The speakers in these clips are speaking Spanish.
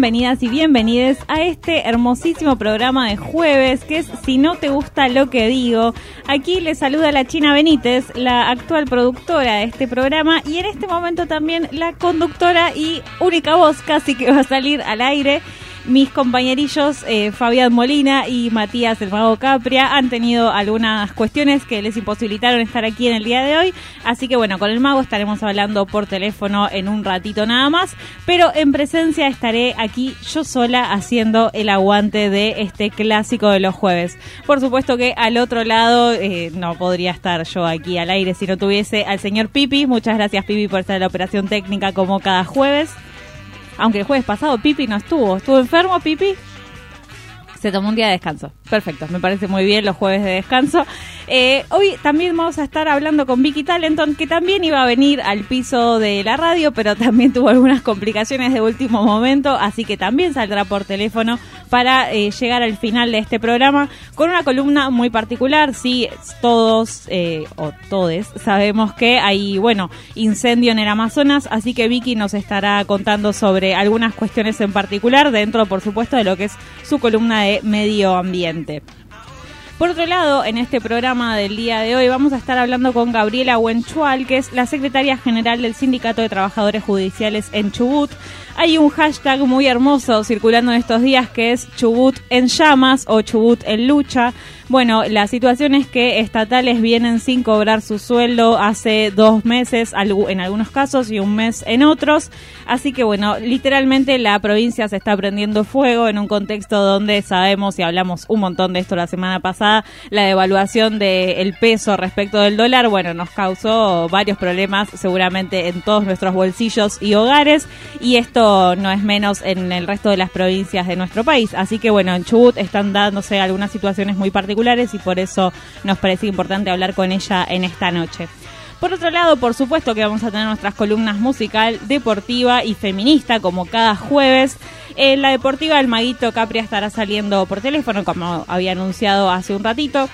bienvenidas y bienvenides a este hermosísimo programa de jueves que es Si no te gusta lo que digo. Aquí les saluda la China Benítez, la actual productora de este programa y en este momento también la conductora y única voz casi que va a salir al aire mis compañerillos eh, Fabián Molina y Matías el Mago Capria han tenido algunas cuestiones que les imposibilitaron estar aquí en el día de hoy. Así que bueno, con el Mago estaremos hablando por teléfono en un ratito nada más. Pero en presencia estaré aquí yo sola haciendo el aguante de este clásico de los jueves. Por supuesto que al otro lado eh, no podría estar yo aquí al aire si no tuviese al señor Pipi. Muchas gracias Pipi por estar en la operación técnica como cada jueves. Aunque el jueves pasado Pipi no estuvo. ¿Estuvo enfermo Pipi? Se tomó un día de descanso. Perfecto, me parece muy bien los jueves de descanso. Eh, hoy también vamos a estar hablando con Vicky Talenton, que también iba a venir al piso de la radio, pero también tuvo algunas complicaciones de último momento, así que también saldrá por teléfono para eh, llegar al final de este programa con una columna muy particular. Sí, todos eh, o todes sabemos que hay, bueno, incendio en el Amazonas, así que Vicky nos estará contando sobre algunas cuestiones en particular, dentro, por supuesto, de lo que es su columna de medio ambiente. Por otro lado, en este programa del día de hoy vamos a estar hablando con Gabriela Huenchual, que es la secretaria general del Sindicato de Trabajadores Judiciales en Chubut. Hay un hashtag muy hermoso circulando en estos días que es Chubut en llamas o Chubut en lucha. Bueno, la situación es que estatales vienen sin cobrar su sueldo hace dos meses en algunos casos y un mes en otros. Así que bueno, literalmente la provincia se está prendiendo fuego en un contexto donde sabemos y hablamos un montón de esto la semana pasada, la devaluación del peso respecto del dólar, bueno, nos causó varios problemas seguramente en todos nuestros bolsillos y hogares y esto no es menos en el resto de las provincias de nuestro país. Así que bueno, en Chubut están dándose algunas situaciones muy particulares y por eso nos parece importante hablar con ella en esta noche. Por otro lado, por supuesto que vamos a tener nuestras columnas musical, deportiva y feminista como cada jueves. En la deportiva el maguito Capria estará saliendo por teléfono como había anunciado hace un ratito.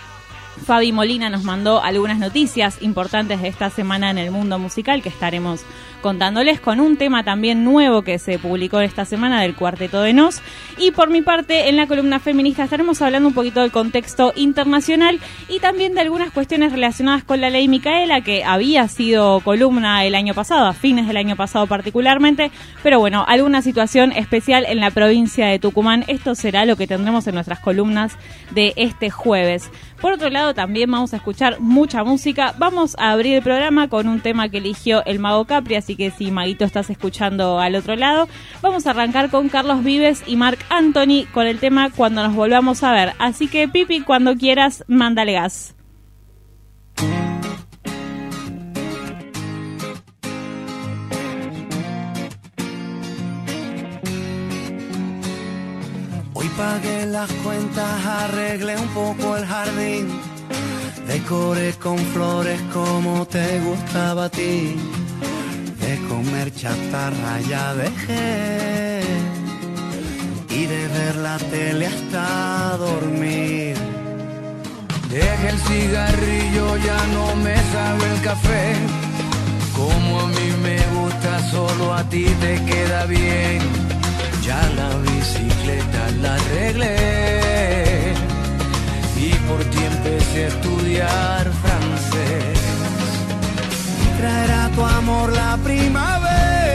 Fabi Molina nos mandó algunas noticias importantes de esta semana en el mundo musical que estaremos contándoles con un tema también nuevo que se publicó esta semana del Cuarteto de Nos. Y por mi parte, en la columna feminista estaremos hablando un poquito del contexto internacional y también de algunas cuestiones relacionadas con la ley Micaela, que había sido columna el año pasado, a fines del año pasado particularmente, pero bueno, alguna situación especial en la provincia de Tucumán. Esto será lo que tendremos en nuestras columnas de este jueves. Por otro lado, también vamos a escuchar mucha música. Vamos a abrir el programa con un tema que eligió el Mago Capri, así que si Maguito estás escuchando al otro lado, vamos a arrancar con Carlos Vives y Marc Anthony con el tema Cuando nos volvamos a ver. Así que Pipi, cuando quieras, mándale gas. Pagué las cuentas, arreglé un poco el jardín, decoré con flores como te gustaba a ti de comer chatarra ya dejé y de ver la tele hasta dormir. Deje el cigarrillo, ya no me sabe el café. Como a mí me gusta, solo a ti te queda bien. Ya la la arreglé y por ti empecé a estudiar francés. Traerá tu amor la primavera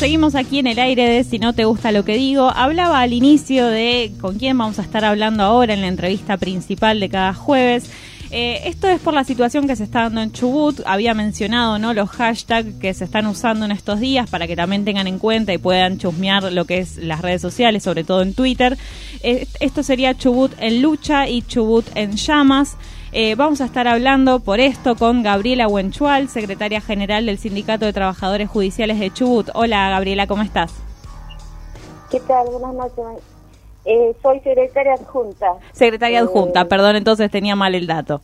seguimos aquí en el aire de Si no te gusta lo que digo. Hablaba al inicio de con quién vamos a estar hablando ahora en la entrevista principal de cada jueves. Eh, esto es por la situación que se está dando en Chubut. Había mencionado ¿no? los hashtags que se están usando en estos días para que también tengan en cuenta y puedan chusmear lo que es las redes sociales, sobre todo en Twitter. Eh, esto sería Chubut en lucha y Chubut en llamas. Eh, vamos a estar hablando por esto con Gabriela Huenchual, secretaria general del Sindicato de Trabajadores Judiciales de Chubut. Hola Gabriela, ¿cómo estás? ¿Qué tal? Buenas noches. Eh, soy secretaria adjunta. Secretaria Eh, adjunta, perdón, entonces tenía mal el dato.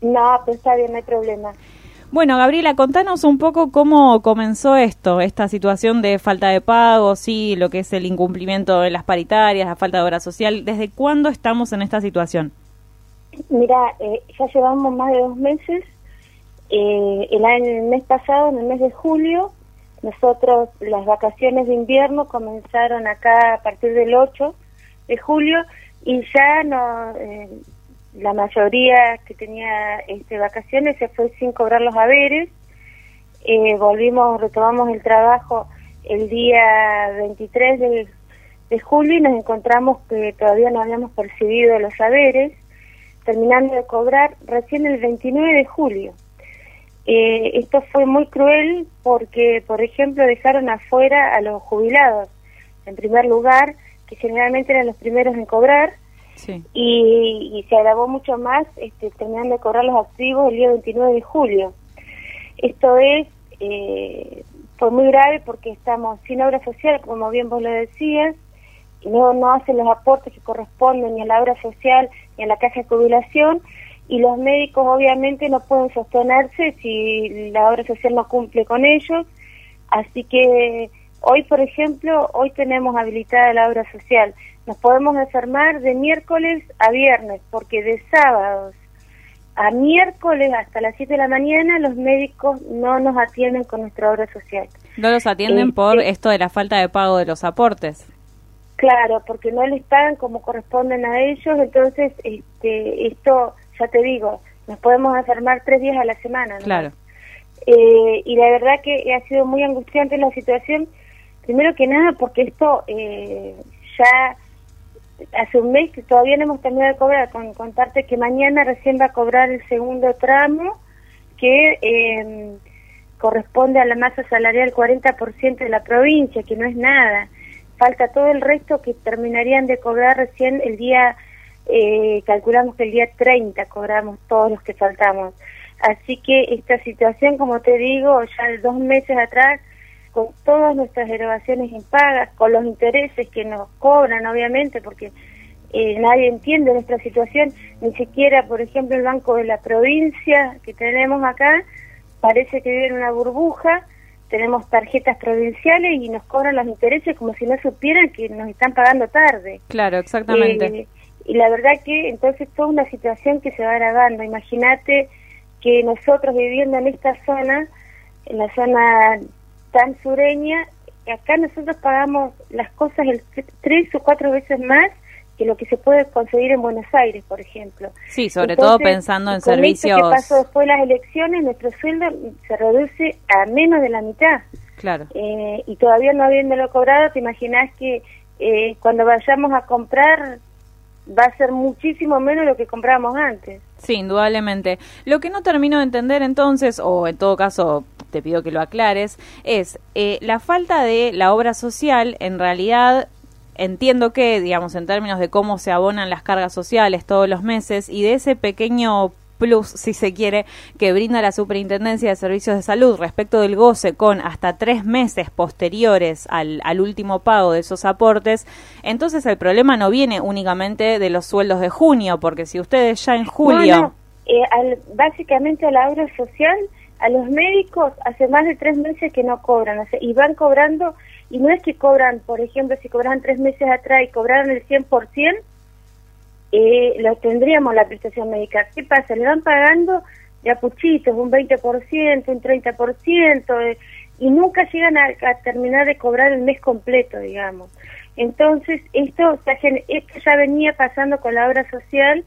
No, pues está bien, no hay problema. Bueno, Gabriela, contanos un poco cómo comenzó esto, esta situación de falta de pago, sí, lo que es el incumplimiento de las paritarias, la falta de obra social. ¿Desde cuándo estamos en esta situación? Mira, eh, ya llevamos más de dos meses. Eh, el, el mes pasado, en el mes de julio, nosotros las vacaciones de invierno comenzaron acá a partir del 8 de julio y ya no, eh, la mayoría que tenía este, vacaciones se fue sin cobrar los haberes. Eh, volvimos, retomamos el trabajo el día 23 de, de julio y nos encontramos que todavía no habíamos percibido los haberes, terminando de cobrar recién el 29 de julio. Eh, esto fue muy cruel porque, por ejemplo, dejaron afuera a los jubilados, en primer lugar, que generalmente eran los primeros en cobrar, Sí. y, y se agravó mucho más este, terminando de cobrar los activos el día 29 de julio. Esto es, eh, fue muy grave porque estamos sin obra social, como bien vos lo decías, no, no hacen los aportes que corresponden ni a la obra social ni a la caja de jubilación, y los médicos obviamente no pueden sostenerse si la obra social no cumple con ellos, así que hoy, por ejemplo, hoy tenemos habilitada la obra social, nos podemos enfermar de miércoles a viernes, porque de sábados a miércoles hasta las 7 de la mañana los médicos no nos atienden con nuestra obra social. No los atienden por Este, esto de la falta de pago de los aportes. Claro, porque no les pagan como corresponden a ellos, entonces este, esto, ya te digo, nos podemos enfermar tres días a la semana. ¿no? Claro. Eh, y la verdad que ha sido muy angustiante la situación, primero que nada porque esto eh, ya hace un mes que todavía no hemos terminado de cobrar, con contarte que mañana recién va a cobrar el segundo tramo que eh, corresponde a la masa salarial 40% de la provincia, que no es nada. Falta todo el resto que terminarían de cobrar recién el día, eh, calculamos que el día 30 cobramos todos los que faltamos. Así que esta situación, como te digo, ya dos meses atrás, con todas nuestras erogaciones impagas, con los intereses que nos cobran, obviamente, porque eh, nadie entiende nuestra situación, ni siquiera, por ejemplo, el Banco de la Provincia que tenemos acá, parece que vive en una burbuja, tenemos tarjetas provinciales y nos cobran los intereses como si no supieran que nos están pagando tarde. Claro, exactamente. Eh, y la verdad que entonces toda una situación que se va agravando. Imagínate que nosotros viviendo en esta zona, en la zona tan sureña, acá nosotros pagamos las cosas el tres o cuatro veces más que lo que se puede conseguir en Buenos Aires, por ejemplo. Sí, sobre todo pensando en con servicios. Esto que pasó después de las elecciones, nuestro sueldo se reduce a menos de la mitad. Claro. Eh, y todavía no habiéndolo cobrado, te imaginas que eh, cuando vayamos a comprar va a ser muchísimo menos lo que comprábamos antes. Sí, indudablemente. Lo que no termino de entender entonces, o en todo caso te pido que lo aclares, es eh, la falta de la obra social en realidad entiendo que, digamos, en términos de cómo se abonan las cargas sociales todos los meses y de ese pequeño plus, si se quiere, que brinda la Superintendencia de Servicios de Salud respecto del goce con hasta tres meses posteriores al, al último pago de esos aportes, entonces el problema no viene únicamente de los sueldos de junio, porque si ustedes ya en julio... No, no. Eh, al, básicamente a la obra social, a los médicos hace más de tres meses que no cobran, o sea, y van cobrando, y no es que cobran, por ejemplo, si cobraban tres meses atrás y cobraron el 100%, eh, lo tendríamos la prestación médica. ¿Qué pasa? Le van pagando de a puchitos, un 20%, un 30%, eh, y nunca llegan a, a, terminar de cobrar el mes completo, digamos. Entonces, esto, esto ya venía pasando con la obra social,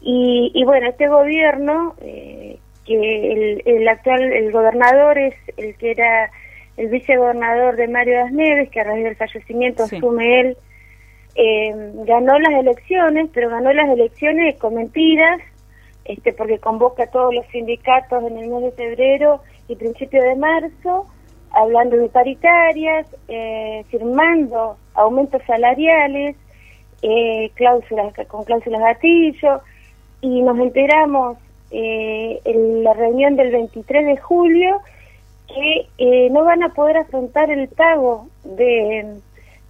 y, y bueno, este gobierno, eh, que el, el, actual, el gobernador es el que era el vicegobernador de Mario Das Neves, que a raíz del fallecimiento sí. asume él, eh, ganó las elecciones, pero ganó las elecciones con mentiras, este, porque convoca a todos los sindicatos en el mes de febrero y principio de marzo, hablando de paritarias, eh, firmando aumentos salariales, eh, cláusulas con cláusulas gatillo, y nos enteramos eh, en la reunión del 23 de julio que eh, no van a poder afrontar el pago de,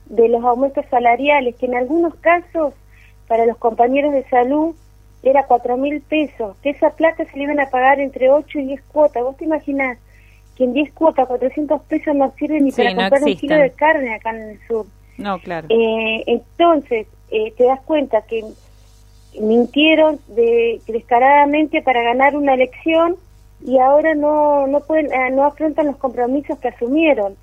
de los aumentos salariales, que en algunos casos para los compañeros de salud era cuatro mil pesos, que esa plata se le iban a pagar entre 8 y 10 cuotas. ¿Vos te imaginás que en 10 cuotas 400 pesos no sirven ni sí, para no comprar existen. un kilo de carne acá en el sur? No, claro. Eh, entonces, eh, te das cuenta que mintieron de, descaradamente para ganar una elección y ahora no no pueden eh, no afrontan los compromisos que asumieron.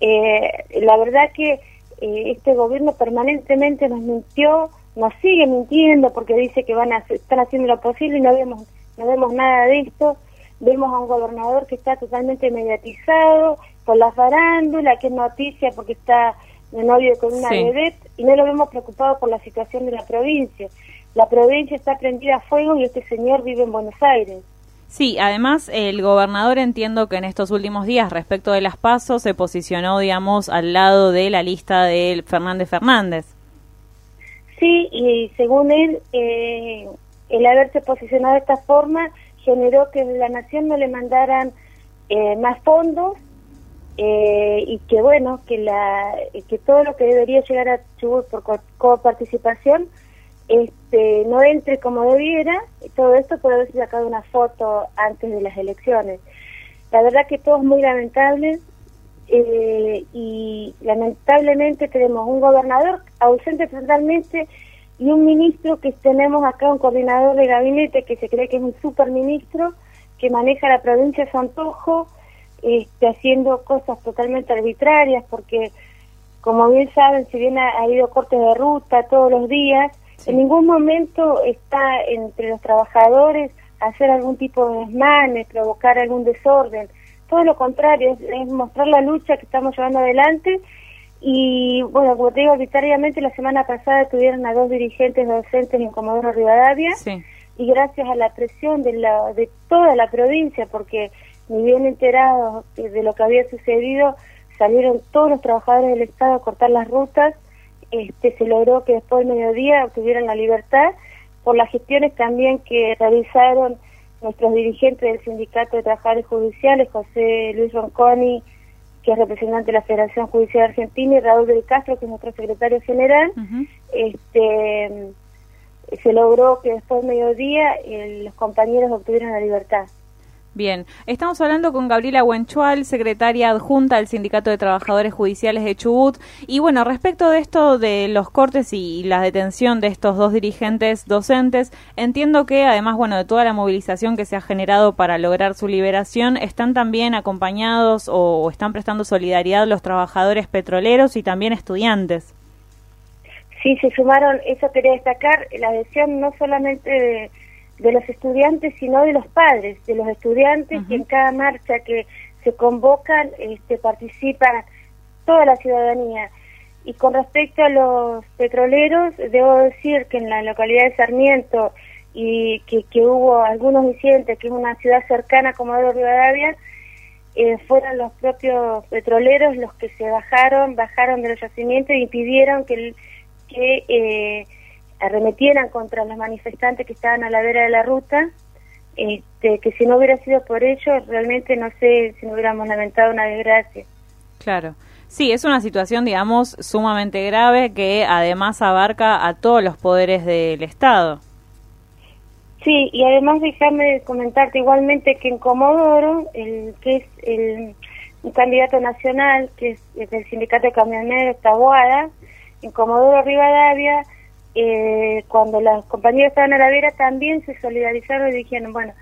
Eh, la verdad que eh, este gobierno permanentemente nos mintió nos sigue mintiendo porque dice que van a están haciendo lo posible y no vemos no vemos nada de esto. Vemos a un gobernador que está totalmente mediatizado con la farándula que es noticia porque está de novio con una Sí. bebé y no lo vemos preocupado por la situación de la provincia. La provincia está prendida a fuego y este señor vive en Buenos Aires Sí, además el gobernador entiendo que en estos últimos días respecto de las pasos se posicionó, digamos, al lado de la lista de Fernández Fernández. Sí, y según él, eh, el haberse posicionado de esta forma generó que la nación no le mandaran eh, más fondos eh, y que bueno, que la que todo lo que debería llegar a Chubut por co- coparticipación este, no entre como debiera, todo esto puede haberse sacado una foto antes de las elecciones. La verdad que todo es muy lamentable eh, y lamentablemente tenemos un gobernador ausente totalmente y un ministro que tenemos acá, un coordinador de gabinete que se cree que es un superministro, que maneja la provincia de Santojo, este, haciendo cosas totalmente arbitrarias, porque como bien saben, si bien ha, habido cortes de ruta todos los días, en ningún momento está entre los trabajadores hacer algún tipo de desmanes, provocar algún desorden. Todo lo contrario, es, mostrar la lucha que estamos llevando adelante. Y bueno, como te digo, arbitrariamente la semana pasada tuvieron a dos dirigentes docentes en Comodoro Rivadavia. Y gracias a la presión de, la, de toda la provincia, porque ni bien enterados de lo que había sucedido, salieron todos los trabajadores del Estado a cortar las rutas. Este, se logró que después del mediodía obtuvieran la libertad por las gestiones también que realizaron nuestros dirigentes del Sindicato de Trabajadores Judiciales, José Luis Ronconi, que es representante de la Federación Judicial Argentina, y Raúl del Castro, que es nuestro secretario general, este, se logró que después del mediodía los compañeros obtuvieran la libertad. Bien, estamos hablando con Gabriela Huenchual, secretaria adjunta del Sindicato de Trabajadores Judiciales de Chubut. Y bueno, respecto de esto de los cortes y la detención de estos dos dirigentes docentes, entiendo que además, bueno, de toda la movilización que se ha generado para lograr su liberación, están también acompañados o están prestando solidaridad los trabajadores petroleros y también estudiantes. Sí, se sumaron, eso quería destacar, la adhesión no solamente de de los estudiantes, sino de los padres, de los estudiantes, que en cada marcha que se convocan este, participa toda la ciudadanía. Y con respecto a los petroleros, debo decir que en la localidad de Sarmiento y que, que hubo algunos incidentes, que es una ciudad cercana como de Rivadavia, eh, fueron los propios petroleros los que se bajaron, bajaron de los yacimientos y pidieron que, que eh, arremetieran contra los manifestantes que estaban a la vera de la ruta, este, que si no hubiera sido por ellos, realmente no sé si no hubiéramos lamentado una desgracia. Claro. Sí, es una situación, digamos, sumamente grave que además abarca a todos los poderes del Estado. Sí, y además déjame comentarte igualmente que en Comodoro, el que es el un candidato nacional, que es, del sindicato de camioneros Tabuada, en Comodoro Rivadavia, eh, cuando las compañías estaban a la vera también se solidarizaron y dijeron, bueno,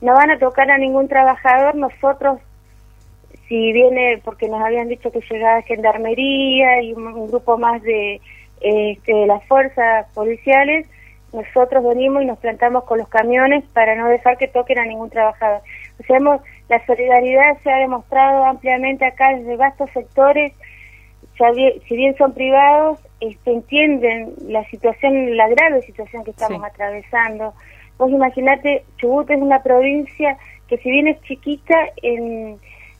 no van a tocar a ningún trabajador, nosotros, si viene, porque nos habían dicho que llegaba gendarmería y un, grupo más de, este, las fuerzas policiales, nosotros venimos y nos plantamos con los camiones para no dejar que toquen a ningún trabajador. O sea, la solidaridad se ha demostrado ampliamente acá desde vastos sectores, si bien son privados, este, entienden la situación, la grave situación que estamos atravesando. Vos imaginate, Chubut es una provincia que si bien es chiquita, en,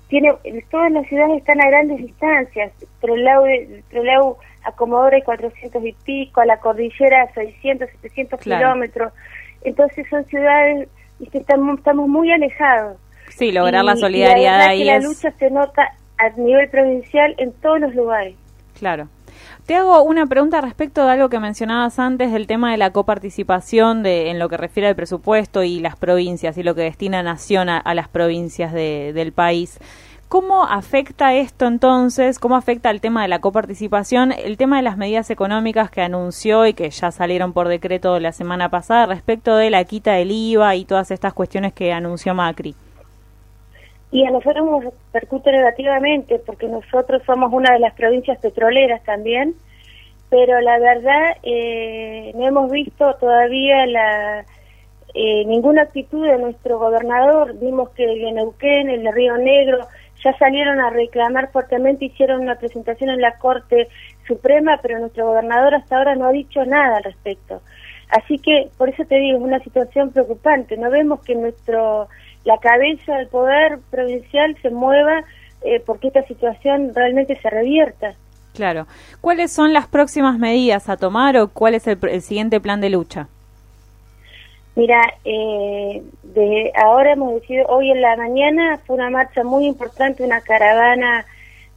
tiene todas las ciudades están a grandes distancias. Troleu, Troleu a Comodoro hay 400 y pico, a la cordillera 600, 700 kilómetros. Entonces son ciudades que estamos, estamos muy alejados. Sí, lograr la solidaridad la ahí la lucha se nota a nivel provincial en todos los lugares. Claro. Te hago una pregunta respecto de algo que mencionabas antes del tema de la coparticipación de, en lo que refiere al presupuesto y las provincias y lo que destina Nación a, las provincias del país. ¿Cómo afecta esto entonces? ¿Cómo afecta el tema de la coparticipación? El tema de las medidas económicas que anunció y que ya salieron por decreto la semana pasada respecto de la quita del IVA y todas estas cuestiones que anunció Macri y a nosotros nos repercute negativamente porque nosotros somos una de las provincias petroleras también, pero la verdad eh, no hemos visto todavía la eh, ninguna actitud de nuestro gobernador. Vimos que en Neuquén, el Río Negro, ya salieron a reclamar fuertemente, hicieron una presentación en la Corte Suprema, pero nuestro gobernador hasta ahora no ha dicho nada al respecto. Así que, por eso te digo, es una situación preocupante. No vemos que nuestro la cabeza del poder provincial se mueva eh, porque esta situación realmente se revierta. Claro. ¿Cuáles son las próximas medidas a tomar o cuál es el, siguiente plan de lucha? Mira, eh, de ahora hemos decidido, hoy en la mañana fue una marcha muy importante, una caravana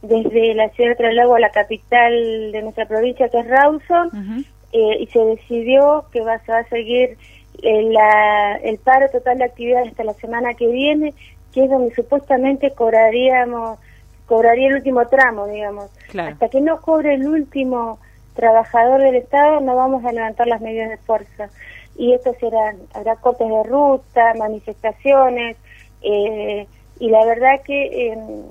desde la ciudad de Trelago a la capital de nuestra provincia, que es Rawson, eh, y se decidió que va, se va a seguir el, el paro total de actividad hasta la semana que viene, que es donde supuestamente cobraríamos, cobraría el último tramo, digamos. Hasta que no cobre el último trabajador del Estado, no vamos a levantar las medidas de fuerza. Y esto será, habrá cortes de ruta, manifestaciones, eh, y la verdad que em,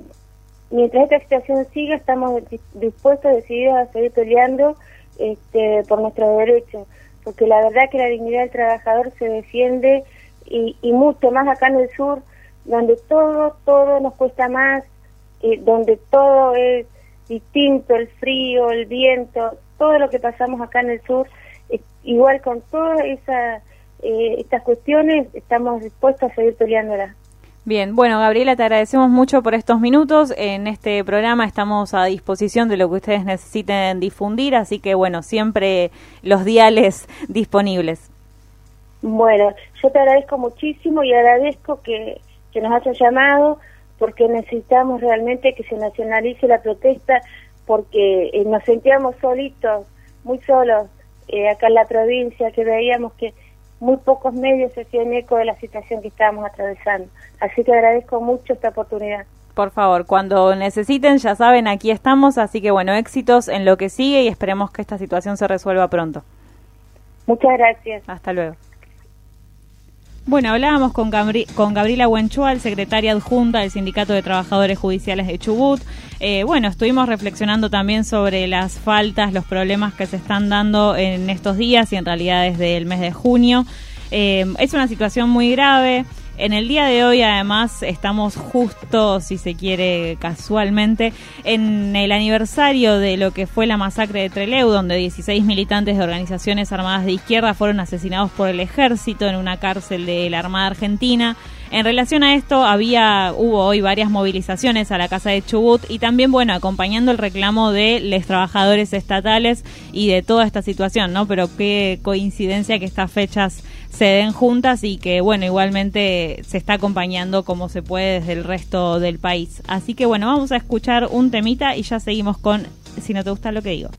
mientras esta situación siga estamos dispuestos, decididos a seguir peleando este, por nuestros derechos, porque la verdad que la dignidad del trabajador se defiende y, mucho más acá en el sur, donde todo, todo nos cuesta más, donde todo es distinto, el frío, el viento, todo lo que pasamos acá en el sur, igual con todas esa, eh, estas cuestiones estamos dispuestos a seguir peleándolas. Bien, bueno, Gabriela, te agradecemos mucho por estos minutos. En este programa estamos a disposición de lo que ustedes necesiten difundir, así que, bueno, siempre los diales disponibles. Bueno, yo te agradezco muchísimo y agradezco que, que nos hayas llamado porque necesitamos realmente que se nacionalice la protesta porque eh, nos sentíamos solitos, muy solos eh, acá en la provincia, que veíamos que muy pocos medios se hacían eco de la situación que estábamos atravesando. Así que agradezco mucho esta oportunidad. Por favor, cuando necesiten, ya saben, aquí estamos. Así que bueno, éxitos en lo que sigue y esperemos que esta situación se resuelva pronto. Muchas gracias. Hasta luego. Bueno, hablábamos con, Gabriela Huenchual, secretaria adjunta del Sindicato de Trabajadores Judiciales de Chubut. Eh, bueno, estuvimos reflexionando también sobre las faltas, los problemas que se están dando en estos días y en realidad desde el mes de junio. Eh, es una situación muy grave. En el día de hoy, además, estamos justo, si se quiere, casualmente, en el aniversario de lo que fue la masacre de Trelew, donde 16 militantes de organizaciones armadas de izquierda fueron asesinados por el ejército en una cárcel de la Armada Argentina. En relación a esto, había, hubo hoy varias movilizaciones a la Casa de Chubut y también, bueno, acompañando el reclamo de los trabajadores estatales y de toda esta situación, ¿no? Pero qué coincidencia que estas fechas se den juntas y que, bueno, igualmente se está acompañando como se puede desde el resto del país. Así que, bueno, vamos a escuchar un temita y ya seguimos con Si no te gusta lo que digo.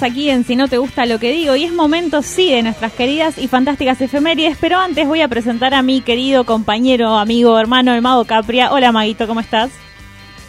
Seguimos aquí en Si no te gusta lo que digo y es momento sí de nuestras queridas y fantásticas efemérides, pero antes voy a presentar a mi querido compañero, amigo, hermano, el Mago Capria. Hola Maguito, ¿cómo estás?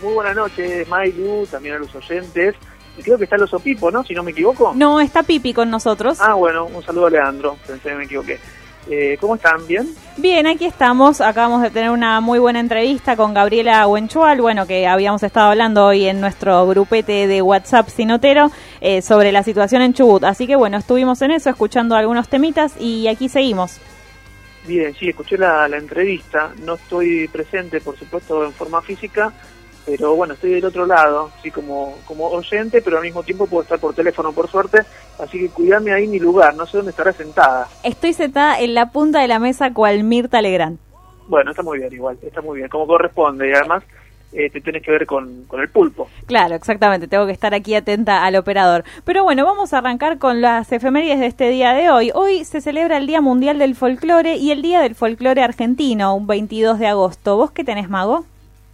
Muy buenas noches, Mailu, también a los oyentes. Y creo que está el oso Pipo, ¿no? Si no me equivoco. No, está Pipi con nosotros. Ah, bueno, un saludo a Leandro, pensé que me equivoqué. Eh, ¿Cómo están? ¿Bien? Bien, aquí estamos. Acabamos de tener una muy buena entrevista con Gabriela Huenchual, bueno, que habíamos estado hablando hoy en nuestro grupete de WhatsApp Sinotero eh, sobre la situación en Chubut. Así que bueno, estuvimos en eso, escuchando algunos temitas y aquí seguimos. Bien, sí, escuché la, la entrevista. No estoy presente, por supuesto, en forma física, pero bueno, estoy del otro lado, así como, como oyente, pero al mismo tiempo puedo estar por teléfono, por suerte, así que cuidame ahí mi lugar, no sé dónde estará sentada. Estoy sentada en la punta de la mesa cual Mirta Legrand. Bueno, está muy bien igual, está muy bien, como corresponde, y además eh, te tienes que ver con, con el pulpo. Claro, exactamente, tengo que estar aquí atenta al operador. Pero bueno, vamos a arrancar con las efemérides de este día de hoy. Hoy se celebra el Día Mundial del Folclore y el Día del Folclore Argentino, un 22 de agosto. ¿Vos qué tenés, Mago?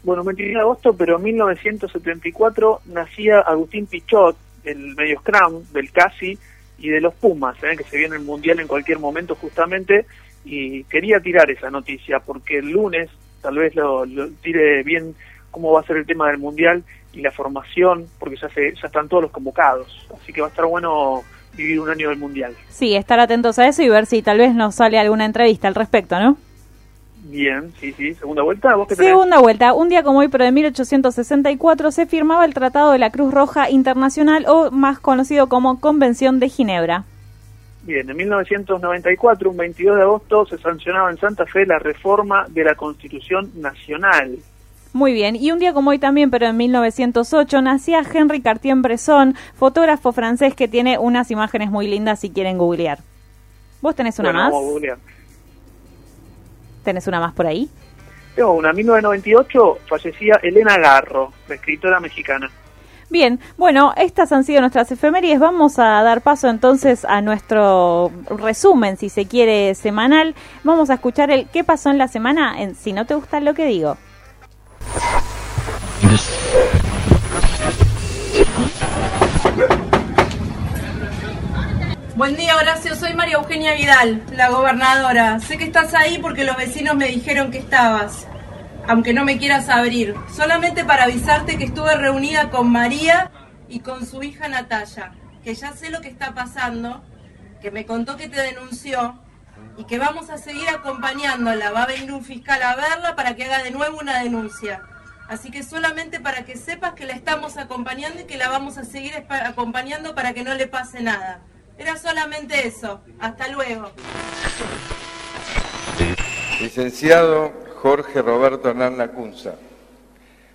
Bueno, 21 de agosto, pero en 1974 nacía Agustín Pichot, el medio scrum, del Casi y de los Pumas, ¿eh? que se viene el Mundial en cualquier momento justamente, y quería tirar esa noticia porque el lunes tal vez lo, lo tire bien cómo va a ser el tema del Mundial y la formación, porque ya, se, ya están todos los convocados, así que va a estar bueno vivir un año del Mundial. Sí, estar atentos a eso y ver si tal vez nos sale alguna entrevista al respecto, ¿no? Bien, sí, sí. Segunda vuelta, ¿vos qué tenés? Segunda vuelta. Un día como hoy, pero de 1864, se firmaba el Tratado de la Cruz Roja Internacional, o más conocido como Convención de Ginebra. Bien, en 1994, un 22 de agosto, se sancionaba en Santa Fe la reforma de la Constitución Nacional. Muy bien, y un día como hoy también, pero en 1908, nacía Henri Cartier-Bresson, fotógrafo francés que tiene unas imágenes muy lindas si quieren googlear. ¿Vos tenés una Bueno, más? vamos a googlear. ¿Tenés una más por ahí? Tengo una, en 1998 fallecía Elena Garro, la escritora mexicana. Bien, bueno, estas han sido nuestras efemérides. Vamos a dar paso entonces a nuestro resumen, si se quiere, semanal. Vamos a escuchar el qué pasó en la semana en Si no te gusta lo que digo. Buen día, Horacio. Soy María Eugenia Vidal, la gobernadora. Sé que estás ahí porque los vecinos me dijeron que estabas, aunque no me quieras abrir. Solamente para avisarte que estuve reunida con María y con su hija Natalia, que ya sé lo que está pasando, que me contó que te denunció y que vamos a seguir acompañándola. Va a venir un fiscal a verla para que haga de nuevo una denuncia. Así que solamente para que sepas que la estamos acompañando y que la vamos a seguir acompañando para que no le pase nada. Era solamente eso. Hasta luego. Licenciado Jorge Roberto Hernán Lacunza,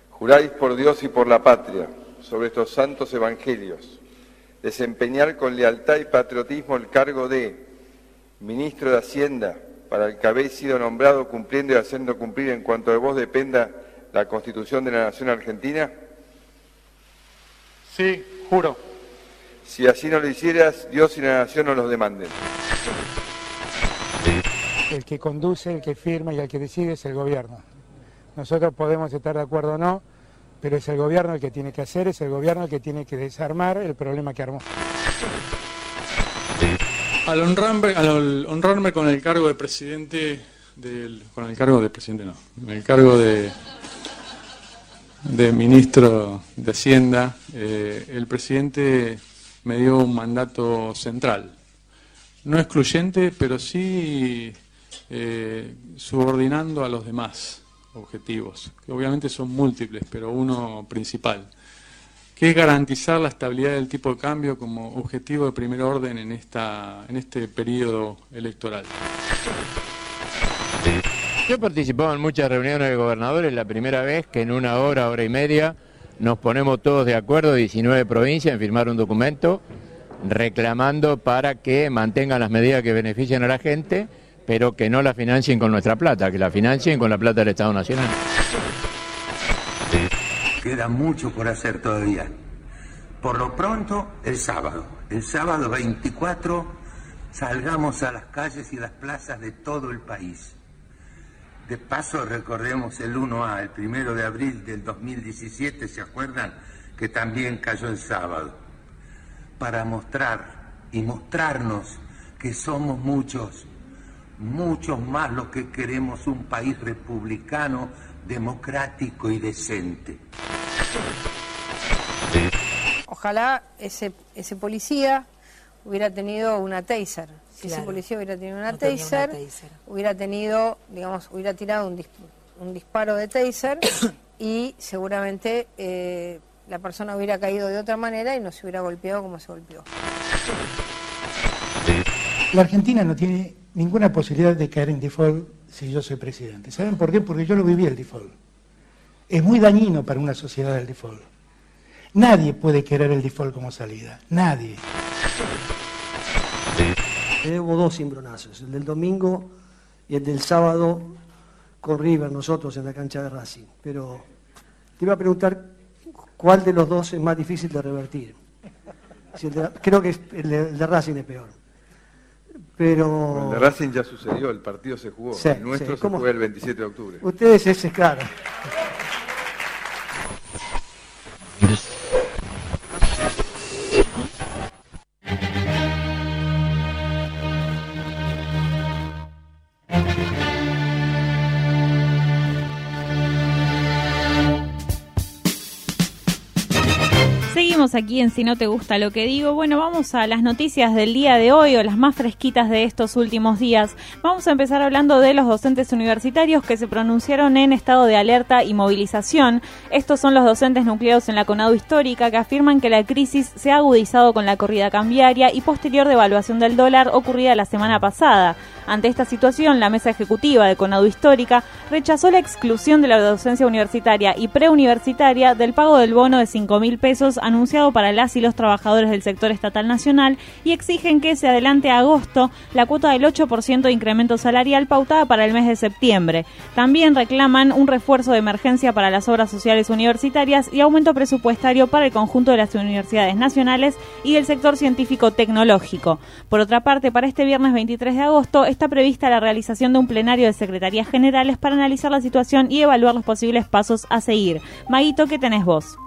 juráis por Dios y por la patria sobre estos santos evangelios, desempeñar con lealtad y patriotismo el cargo de Ministro de Hacienda, para el que habéis sido nombrado cumpliendo y haciendo cumplir en cuanto de vos dependa la Constitución de la Nación Argentina? Sí, juro. Si así no lo hicieras, Dios y la Nación nos los demanden. El que conduce, el que firma y el que decide es el gobierno. Nosotros podemos estar de acuerdo o no, pero es el gobierno el que tiene que hacer, es el gobierno el que tiene que desarmar el problema que armó. Al honrarme, al honrarme con el cargo de presidente del, con el cargo de presidente no, con el cargo de de ministro de Hacienda, eh, el presidente me dio un mandato central. No excluyente, pero sí eh, subordinando a los demás objetivos, que obviamente son múltiples, pero uno principal, que es garantizar la estabilidad del tipo de cambio como objetivo de primer orden en, esta, en este periodo electoral. Yo he participado en muchas reuniones de gobernadores, la primera vez que en una hora, hora y media, nos ponemos todos de acuerdo, 19 provincias, en firmar un documento reclamando para que mantengan las medidas que benefician a la gente pero que no la financien con nuestra plata, que la financien con la plata del Estado Nacional. Queda mucho por hacer todavía. Por lo pronto, el sábado. El sábado 24 salgamos a las calles y las plazas de todo el país. De paso recordemos el 1A, el primero de abril del 2017, ¿se acuerdan? Que también cayó el sábado. Para mostrar y mostrarnos que somos muchos muchos más los que queremos un país republicano, democrático y decente. Ojalá ese, ese policía hubiera tenido una taser. Si ese policía hubiera tenido una, taser, hubiera tenido, digamos, hubiera tirado un, un disparo de taser y seguramente eh, la persona hubiera caído de otra manera y no se hubiera golpeado como se golpeó. La Argentina no tiene ninguna posibilidad de caer en default si yo soy presidente. ¿Saben por qué? Porque yo lo viví el default. Es muy dañino para una sociedad el default. Nadie puede querer el default como salida. Nadie. Hubo dos cimbronazos, el del domingo y el del sábado con River, nosotros en la cancha de Racing. Pero te iba a preguntar cuál de los dos es más difícil de revertir. creo que el de Racing es peor. Pero... El de Racing ya sucedió, el partido se jugó. el nuestro se juega el 27 de octubre. Ustedes ese aquí en Si no te gusta lo que digo. Bueno, vamos a las noticias del día de hoy o las más fresquitas de estos últimos días. Vamos a empezar hablando de los docentes universitarios que se pronunciaron en estado de alerta y movilización. Estos son los docentes nucleados en la CONADO histórica que afirman que la crisis se ha agudizado con la corrida cambiaria y posterior devaluación del dólar ocurrida la semana pasada. Ante esta situación, la mesa ejecutiva de CONADO histórica rechazó la exclusión de la docencia universitaria y preuniversitaria del pago del bono de 5 mil pesos anunciado para las y los trabajadores del sector estatal nacional y exigen que se adelante a agosto la cuota del 8% de incremento salarial pautada para el mes de septiembre. También reclaman un refuerzo de emergencia para las obras sociales universitarias y aumento presupuestario para el conjunto de las universidades nacionales y del sector científico tecnológico. Por otra parte, para este viernes 23 de agosto está prevista la realización de un plenario de secretarías generales para analizar la situación y evaluar los posibles pasos a seguir. Maguito, ¿qué tenés vos?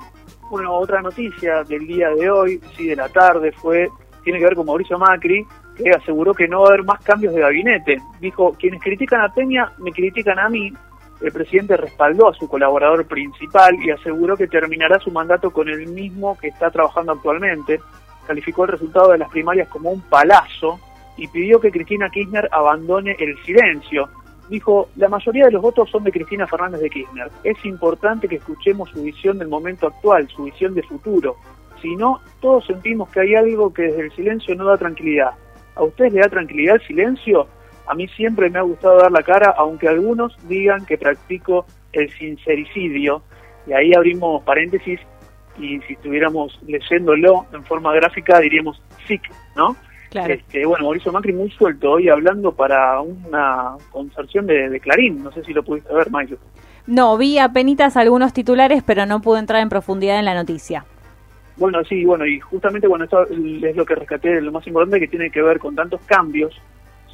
Bueno, otra noticia del día de hoy, sí, de la tarde, fue tiene que ver con Mauricio Macri, que aseguró que no va a haber más cambios de gabinete. Dijo, quienes critican a Peña me critican a mí. El presidente respaldó a su colaborador principal y aseguró que terminará su mandato con el mismo que está trabajando actualmente. Calificó el resultado de las primarias como un palazo y pidió que Cristina Kirchner abandone el silencio dijo, la mayoría de los votos son de Cristina Fernández de Kirchner. Es importante que escuchemos su visión del momento actual, su visión de futuro. Si no, todos sentimos que hay algo que desde el silencio no da tranquilidad. ¿A ustedes le da tranquilidad el silencio? A mí siempre me ha gustado dar la cara, aunque algunos digan que practico el sincericidio. Y ahí abrimos paréntesis y si estuviéramos leyéndolo en forma gráfica diríamos SIC, ¿no? Este, bueno, Mauricio Macri muy suelto hoy hablando para una consorción de, Clarín. No sé si lo pudiste ver, Mayo. No, vi apenas algunos titulares, pero no pude entrar en profundidad en la noticia. Bueno, sí, bueno, y justamente bueno, esto es lo que rescaté, lo más importante que tiene que ver con tantos cambios,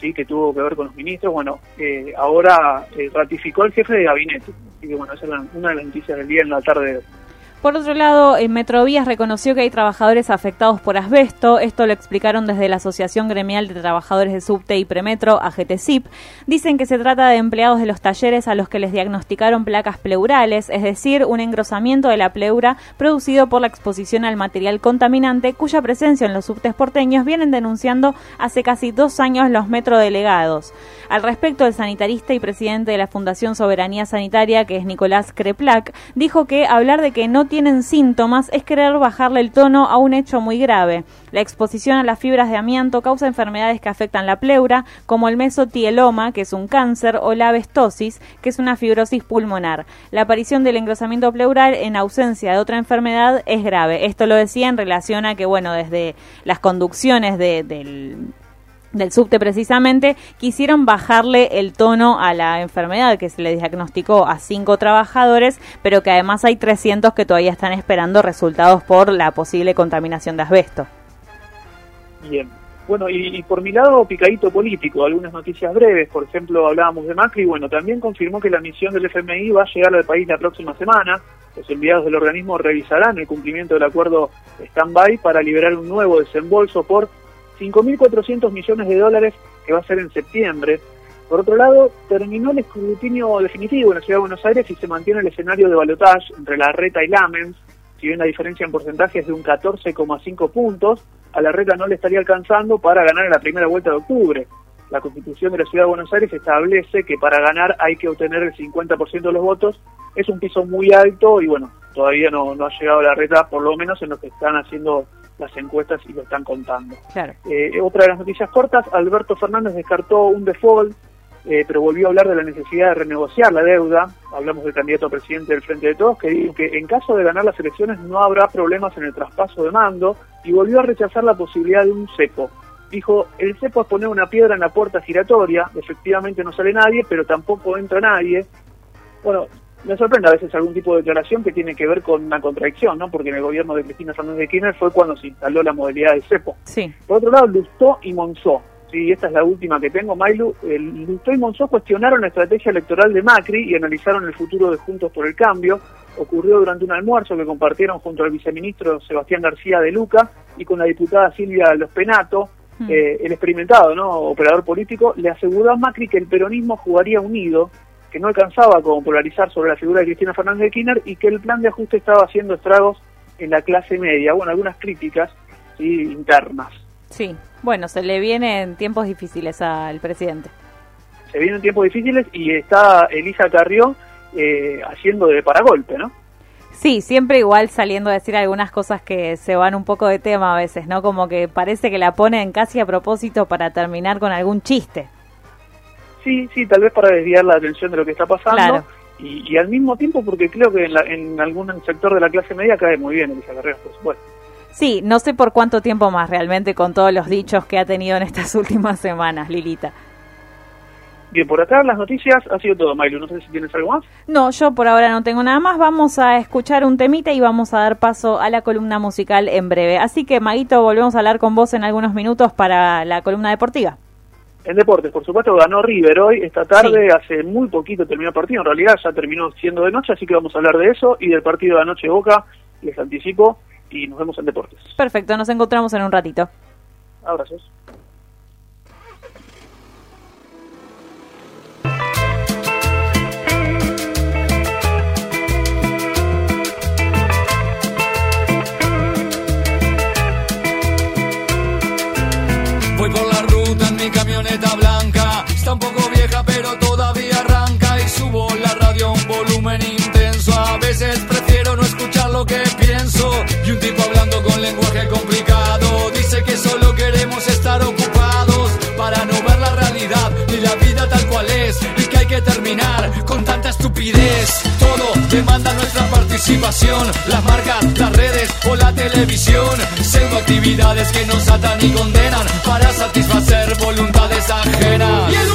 sí, que tuvo que ver con los ministros. Bueno, eh, ahora eh, ratificó el jefe de gabinete. Así que bueno, esa es una de las noticias del día en la tarde Por otro lado, en Metrovías reconoció que hay trabajadores afectados por asbesto. Esto lo explicaron desde la Asociación Gremial de Trabajadores de Subte y Premetro, AGTCIP. Dicen que se trata de empleados de los talleres a los que les diagnosticaron placas pleurales, es decir, un engrosamiento de la pleura producido por la exposición al material contaminante, cuya presencia en los subtes porteños vienen denunciando hace casi dos años los metrodelegados. Al respecto, el sanitarista y presidente de la Fundación Soberanía Sanitaria, que es Nicolás Creplac, dijo que hablar de que no tienen síntomas es querer bajarle el tono a un hecho muy grave. La exposición a las fibras de amianto causa enfermedades que afectan la pleura, como el mesotieloma, que es un cáncer, o la abestosis, que es una fibrosis pulmonar. La aparición del engrosamiento pleural en ausencia de otra enfermedad es grave. Esto lo decía en relación a que, bueno, desde las conducciones del del subte precisamente, quisieron bajarle el tono a la enfermedad que se le diagnosticó a cinco trabajadores, pero que además hay 300 que todavía están esperando resultados por la posible contaminación de asbesto. Bien. Bueno, y, por mi lado, picadito político, algunas noticias breves. Por ejemplo, hablábamos de Macri. Bueno, también confirmó que la misión del FMI va a llegar al país la próxima semana. Los enviados del organismo revisarán el cumplimiento del acuerdo stand-by para liberar un nuevo desembolso por 5.400 millones de dólares que va a ser en septiembre. Por otro lado, terminó el escrutinio definitivo en la Ciudad de Buenos Aires y se mantiene el escenario de balotaje entre la Reta y Lamens, si bien la diferencia en porcentaje es de un 14,5 puntos, a la Reta no le estaría alcanzando para ganar en la primera vuelta de octubre. La Constitución de la Ciudad de Buenos Aires establece que para ganar hay que obtener el 50% de los votos. Es un piso muy alto y bueno, todavía no, no ha llegado la Reta, por lo menos en lo que están haciendo las encuestas y lo están contando. Claro. Eh, otra de las noticias cortas, Alberto Fernández descartó un default, eh, pero volvió a hablar de la necesidad de renegociar la deuda. Hablamos del candidato a presidente del Frente de Todos, que dijo que en caso de ganar las elecciones no habrá problemas en el traspaso de mando y volvió a rechazar la posibilidad de un cepo. Dijo, el cepo es poner una piedra en la puerta giratoria, efectivamente no sale nadie, pero tampoco entra nadie. Bueno, me sorprende a veces algún tipo de declaración que tiene que ver con una contradicción, ¿no? Porque en el gobierno de Cristina Fernández de Kirchner fue cuando se instaló la modalidad de cepo. Sí. Por otro lado, Lustó y Monzó. Sí, esta es la última que tengo, Mailu. El Lustó y Monzó cuestionaron la estrategia electoral de Macri y analizaron el futuro de Juntos por el Cambio. Ocurrió durante un almuerzo que compartieron junto al viceministro Sebastián García de Luca y con la diputada Silvia Los Penato. Mm. Eh, el experimentado ¿no? operador político le aseguró a Macri que el peronismo jugaría unido que no alcanzaba como polarizar sobre la figura de Cristina Fernández de Kirchner y que el plan de ajuste estaba haciendo estragos en la clase media. Bueno, algunas críticas internas. Sí, bueno, se le vienen tiempos difíciles al presidente. Se vienen tiempos difíciles y está Elisa Carrió eh, haciendo de paragolpe, ¿no? Sí, siempre igual saliendo a decir algunas cosas que se van un poco de tema a veces, ¿no? Como que parece que la ponen casi a propósito para terminar con algún chiste. Sí, sí, tal vez para desviar la atención de lo que está pasando. Y, al mismo tiempo porque creo que en, algún sector de la clase media cae muy bien Elisa Carreras, por supuesto. Sí, no sé por cuánto tiempo más realmente con todos los dichos que ha tenido en estas últimas semanas, Lilita. Bien, por acá las noticias ha sido todo, Mailu. No sé si tienes algo más. No, yo por ahora no tengo nada más. Vamos a escuchar un temita y vamos a dar paso a la columna musical en breve. Así que, Maguito, volvemos a hablar con vos en algunos minutos para la columna deportiva. En deportes, por supuesto, ganó River hoy, esta tarde, hace muy poquito terminó el partido, en realidad ya terminó siendo de noche, así que vamos a hablar de eso y del partido de anoche Boca, les anticipo, y nos vemos en deportes. Perfecto, nos encontramos en un ratito. Abrazos. Mi camioneta blanca. Está un poco vieja, pero todavía arranca. Y subo la radio a un volumen intenso. A veces prefiero no escuchar lo que pienso. Y un tipo hablando con lenguaje complicado. Dice que solo queremos estar ocupados para no ver la realidad ni la vida tal cual es. Y que hay que terminar con tanta estupidez. Todo demanda nuestra Las marcas, las redes o la televisión. Pseudo actividades que nos atan y condenan para satisfacer voluntades ajenas.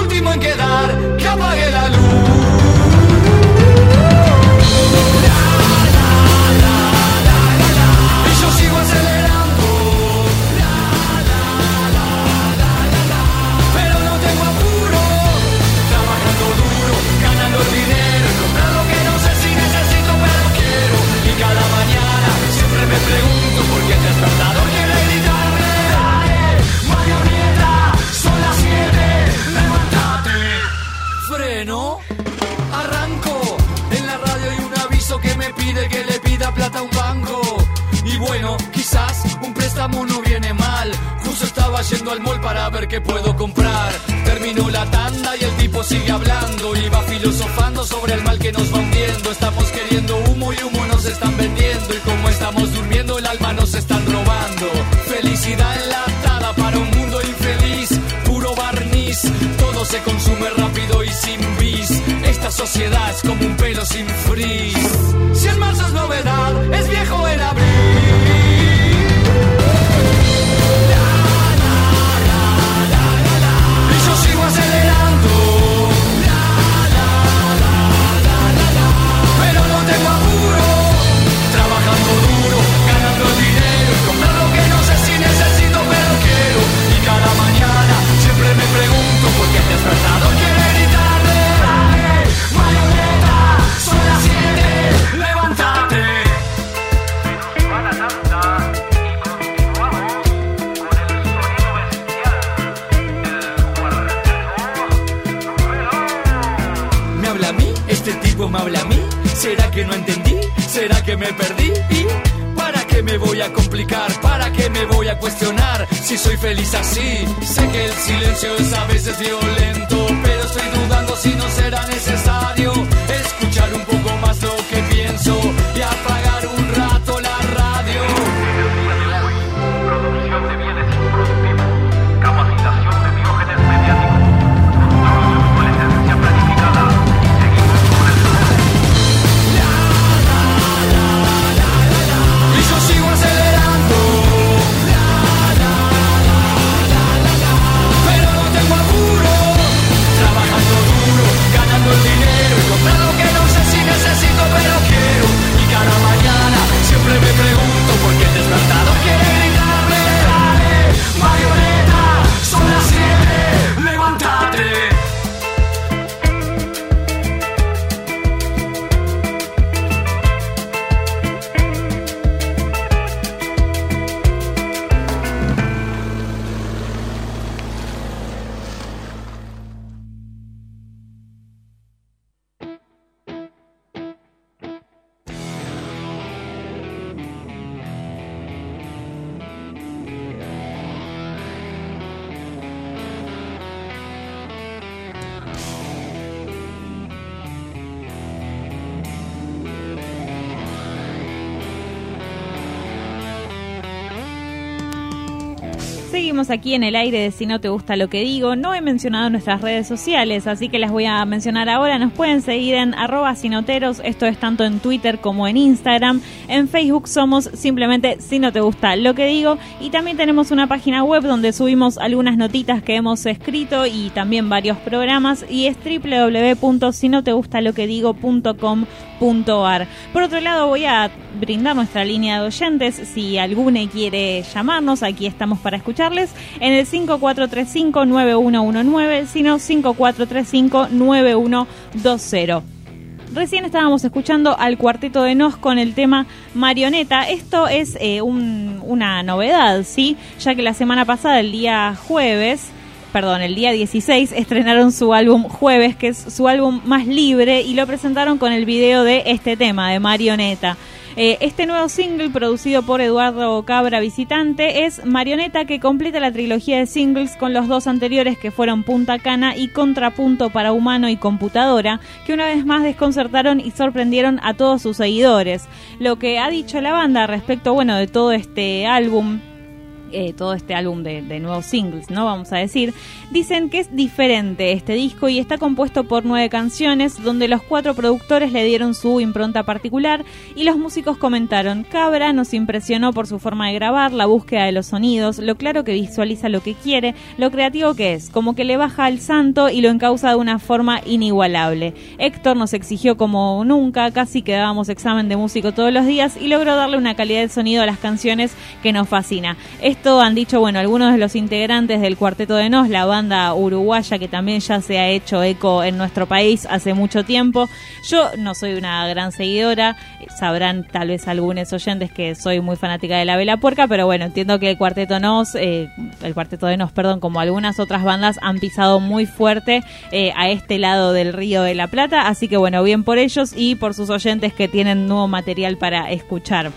Estaba yendo al mall para ver qué puedo comprar. Terminó la tanda y el tipo sigue hablando. Y va filosofando sobre el mal que nos va hundiendo. Estamos queriendo humo y humo nos están vendiendo. Y como estamos durmiendo, el alma nos están robando. Felicidad enlatada para un mundo infeliz. Puro barniz. Todo se consume rápido y sin bis. Esta sociedad es como un pelo sin frizz. Si en marzo es novedad, es viejo en abril. Que no entendí? ¿Será que me perdí? ¿Y para qué me voy a complicar? ¿Para qué me voy a cuestionar? Si soy feliz así, sé que el silencio es a veces violento, pero estoy dudando si no será necesario Aquí en el aire de Si no te gusta lo que digo. No he mencionado nuestras redes sociales, así que las voy a mencionar ahora. Nos pueden seguir en arroba sinoteros. Esto es tanto en Twitter como en Instagram. En Facebook somos simplemente Si no te gusta lo que digo. Y también tenemos una página web donde subimos algunas notitas que hemos escrito y también varios programas. Y es www.sinotegustalokedigo.com.ar. Por otro lado, voy a brindar nuestra línea de oyentes. Si alguno quiere llamarnos, aquí estamos para escucharles. En el 5435-9119, sino 5435-9120. Recién estábamos escuchando al cuarteto de Nos con el tema Marioneta. Esto es eh, un- una novedad, ¿sí? Ya que la semana pasada, el día jueves, perdón, el día 16, estrenaron su álbum Jueves, que es su álbum más libre, y lo presentaron con el video de este tema, de Marioneta. Eh, este nuevo single, producido por Eduardo Cabra Visitante, es Marioneta, que completa la trilogía de singles con los dos anteriores que fueron Punta Cana y Contrapunto para Humano y Computadora, que una vez más desconcertaron y sorprendieron a todos sus seguidores. Lo que ha dicho la banda respecto, bueno, de todo este álbum eh, todo este álbum de, nuevos singles, ¿no? Vamos a decir. Dicen que es diferente este disco y está compuesto por nueve canciones, donde los cuatro productores le dieron su impronta particular y los músicos comentaron, Cabra nos impresionó por su forma de grabar, la búsqueda de los sonidos, lo claro que visualiza lo que quiere, lo creativo que es, como que le baja al santo y lo encausa de una forma inigualable. Héctor nos exigió como nunca, casi que dábamos examen de músico todos los días y logró darle una calidad de sonido a las canciones que nos fascina. Han dicho, bueno, algunos de los integrantes del Cuarteto de Nos, la banda uruguaya que también ya se ha hecho eco en nuestro país hace mucho tiempo. Yo no soy una gran seguidora, sabrán tal vez algunos oyentes que soy muy fanática de la Vela Puerca, pero bueno, entiendo que el Cuarteto Nos, eh, el Cuarteto de Nos, perdón, como algunas otras bandas han pisado muy fuerte eh, a este lado del Río de la Plata, así que bueno, bien por ellos y por sus oyentes que tienen nuevo material para escuchar.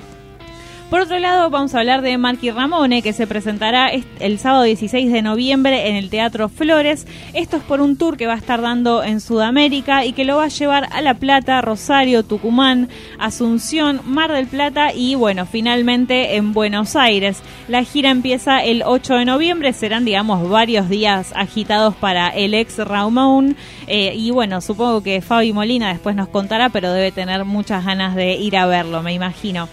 Por otro lado, vamos a hablar de Marky Ramone, que se presentará el sábado 16 de noviembre en el Teatro Flores. Esto es por un tour que va a estar dando en Sudamérica y que lo va a llevar a La Plata, Rosario, Tucumán, Asunción, Mar del Plata y, bueno, finalmente en Buenos Aires. La gira empieza el 8 de noviembre, serán, digamos, varios días agitados para el ex Ramón. Eh, y bueno, supongo que Fabi Molina después nos contará, pero debe tener muchas ganas de ir a verlo, me imagino.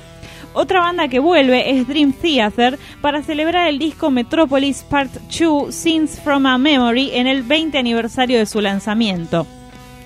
Otra banda que vuelve es Dream Theater para celebrar el disco Metropolis Part 2 Scenes from a Memory en el 20 aniversario de su lanzamiento.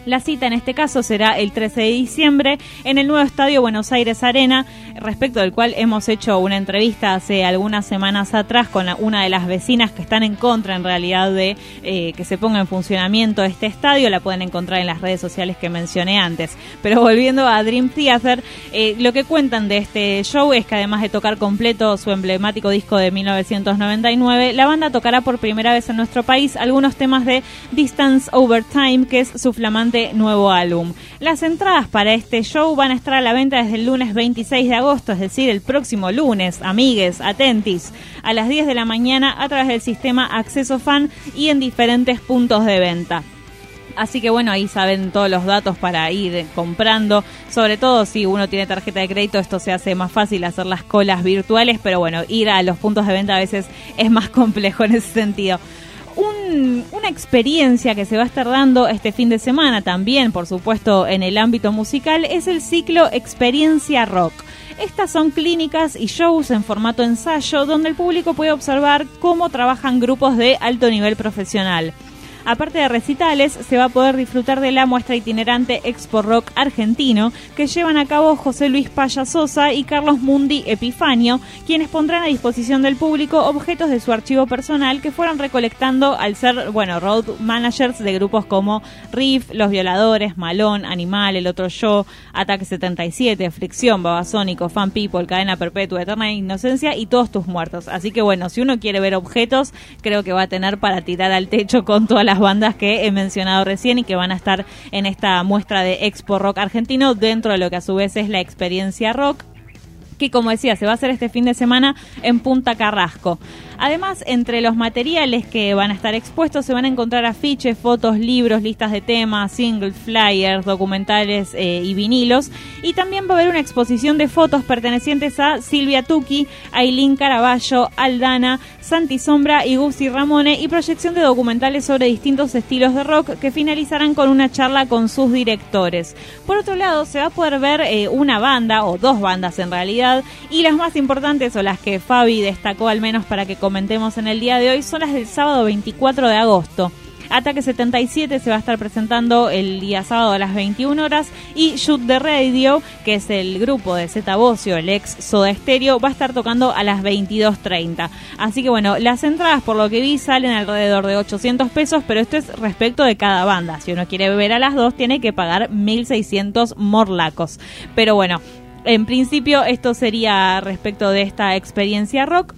La cita en este caso será el 13 de diciembre en el nuevo estadio Buenos Aires Arena, respecto del cual hemos hecho una entrevista hace algunas semanas atrás con una de las vecinas que están en contra en realidad de eh, que se ponga en funcionamiento este estadio. La pueden encontrar en las redes sociales que mencioné antes. Pero volviendo a Dream Theater, eh, lo que cuentan de este show es que además de tocar completo su emblemático disco de 1999, la banda tocará por primera vez en nuestro país algunos temas de Distance Over Time, que es su flamante nuevo álbum. Las entradas para este show van a estar a la venta desde el lunes 26 de agosto, es decir, el próximo lunes, amigues, atentis, a las 10 de la mañana a través del sistema Acceso Fan y en diferentes puntos de venta. Así que bueno, ahí saben todos los datos para ir comprando. Sobre todo si uno tiene tarjeta de crédito, esto se hace más fácil hacer las colas virtuales, pero bueno, ir a los puntos de venta a veces es más complejo en ese sentido una experiencia que se va a estar dando este fin de semana también, por supuesto, en el ámbito musical, es el ciclo Experiencia Rock. Estas son clínicas y shows en formato ensayo donde el público puede observar cómo trabajan grupos de alto nivel profesional. Aparte de recitales, se va a poder disfrutar de la muestra itinerante Expo Rock argentino que llevan a cabo José Luis Paya Sosa y Carlos Mundi Epifanio, quienes pondrán a disposición del público objetos de su archivo personal que fueron recolectando al ser, bueno, road managers de grupos como Riff, Los Violadores, Malón, Animal, El Otro Yo, Ataque 77, Fricción, Babasónico, Fan People, Cadena Perpetua, Eterna Inocencia y Todos Tus Muertos. Así que bueno, si uno quiere ver objetos, creo que va a tener para tirar al techo con toda la las bandas que he mencionado recién y que van a estar en esta muestra de Expo Rock argentino. Dentro de lo que a su vez es la experiencia rock que como decía se va a hacer este fin de semana en Punta Carrasco. Además, entre los materiales que van a estar expuestos se van a encontrar afiches, fotos, libros, listas de temas, singles, flyers, documentales eh, y vinilos. Y también va a haber una exposición de fotos pertenecientes a Silvia Tucci, Aileen Caraballo, Aldana, Santi Sombra y Gusti Ramone y proyección de documentales sobre distintos estilos de rock que finalizarán con una charla con sus directores. Por otro lado, se va a poder ver eh, una banda o dos bandas en realidad y las más importantes o las que Fabi destacó al menos para que comentemos en el día de hoy son las del sábado 24 de agosto. Ataque 77 se va a estar presentando el día sábado a las 21 horas y Shoot the Radio, que es el grupo de Zeta Bocio, el ex Soda Stereo, va a estar tocando a las 22.30. Así que bueno, las entradas por lo que vi salen alrededor de 800 pesos, pero esto es respecto de cada banda. Si uno quiere ver a las dos tiene que pagar 1.600 morlacos. Pero bueno, en principio esto sería respecto de esta experiencia rock.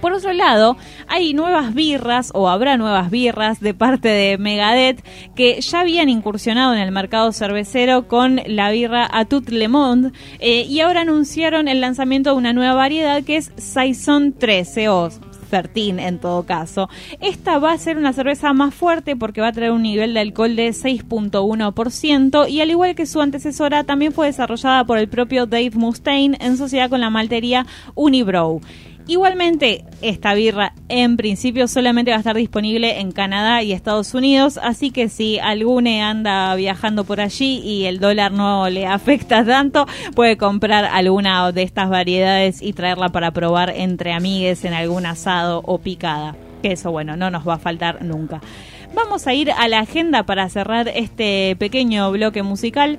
Por otro lado, hay nuevas birras o habrá nuevas birras de parte de Megadeth que ya habían incursionado en el mercado cervecero con la birra Atut Le Monde eh, y ahora anunciaron el lanzamiento de una nueva variedad que es Saison 13 o 13 en todo caso. Esta va a ser una cerveza más fuerte porque va a traer un nivel de alcohol de 6.1% y al igual que su antecesora también fue desarrollada por el propio Dave Mustaine en sociedad con la maltería Unibrow. Igualmente, esta birra en principio solamente va a estar disponible en Canadá y Estados Unidos, así que si alguno anda viajando por allí y el dólar no le afecta tanto, puede comprar alguna de estas variedades y traerla para probar entre amigues en algún asado o picada. Que eso, bueno, no nos va a faltar nunca. Vamos a ir a la agenda para cerrar este pequeño bloque musical.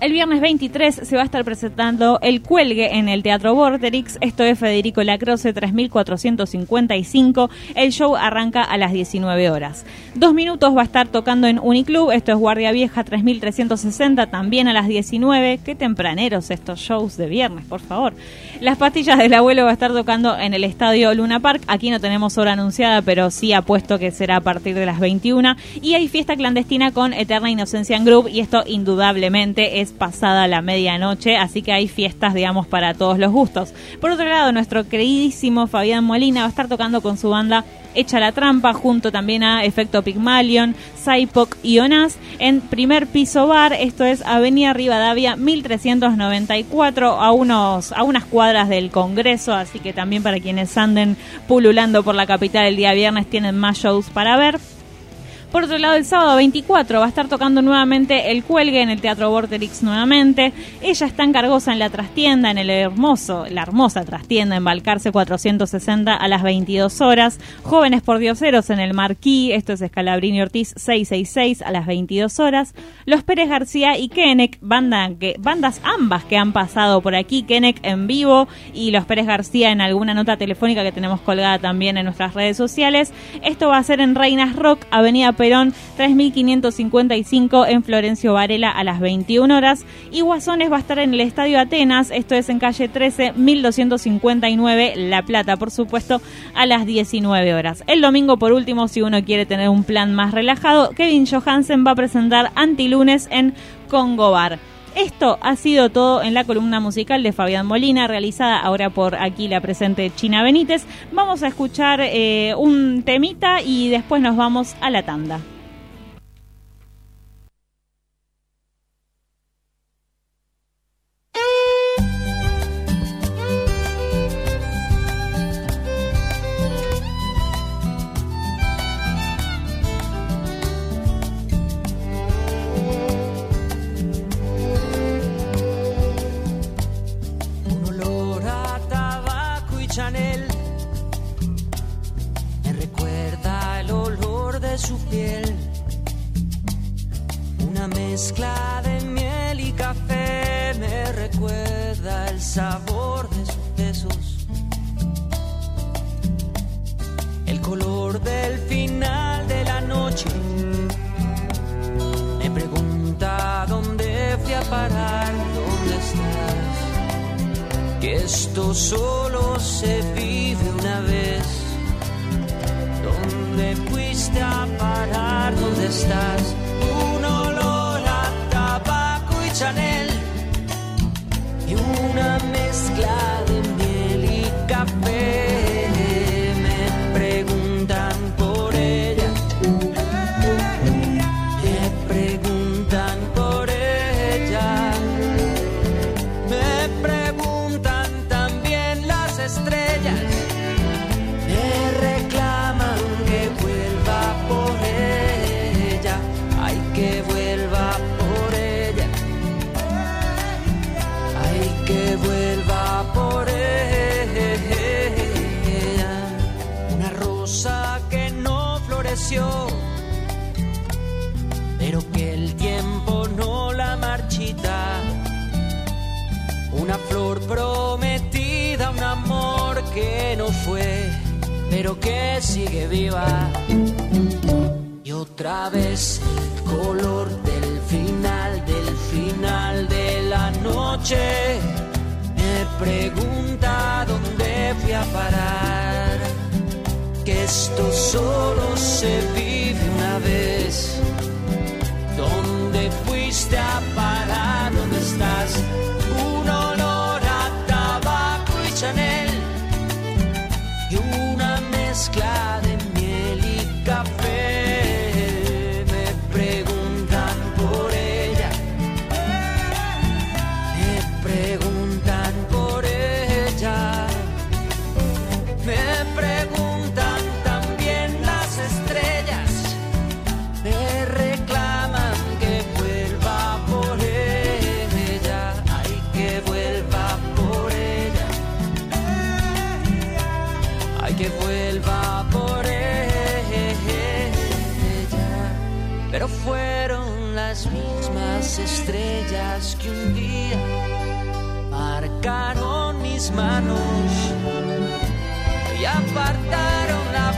El viernes 23 se va a estar presentando El Cuelgue en el Teatro Vorterix. Esto es Federico Lacroce 3455. El show arranca a las 19 horas. Dos minutos va a estar tocando en Uniclub. Esto es Guardia Vieja 3360, también a las 19. Qué tempraneros estos shows de viernes, por favor. Las pastillas del abuelo va a estar tocando en el estadio Luna Park. Aquí no tenemos hora anunciada, pero sí apuesto que será a partir de las 21. Y hay fiesta clandestina con Eterna Inocencia en Group. Y esto indudablemente es pasada la medianoche, así que hay fiestas, digamos, para todos los gustos. Por otro lado, nuestro queridísimo Fabián Molina va a estar tocando con su banda Echa la Trampa, junto también a Efecto Pygmalion, Saipoc y Onas, en primer piso bar, esto es Avenida Rivadavia 1394, a, unos, a unas cuadras del Congreso, así que también para quienes anden pululando por la capital el día viernes tienen más shows para ver. Por otro lado, el sábado 24 va a estar tocando nuevamente el cuelgue en el Teatro Vorterix nuevamente. Ella está en Cargosa en la trastienda, en el hermoso, la hermosa trastienda en Balcarce 460 a las 22 horas. Jóvenes por Dioseros en el Marquí, esto es Escalabrini Ortiz 666 a las 22 horas. Los Pérez García y Kenek, banda bandas ambas que han pasado por aquí, Kenek en vivo y los Pérez García en alguna nota telefónica que tenemos colgada también en nuestras redes sociales. Esto va a ser en Reinas Rock, Avenida Perón 3555 en Florencio Varela a las 21 horas. Y Guasones va a estar en el Estadio Atenas, esto es en calle 13 1259 La Plata, por supuesto, a las 19 horas. El domingo, por último, si uno quiere tener un plan más relajado, Kevin Johansen va a presentar Antilunes en Congo Bar. Esto ha sido todo en la columna musical de Fabián Molina, realizada ahora por aquí la presente China Benítez. Vamos a escuchar eh, un temita y después nos vamos a la tanda. Que vuelva por ella. Pero fueron las mismas estrellas que un día marcaron mis manos y apartaron la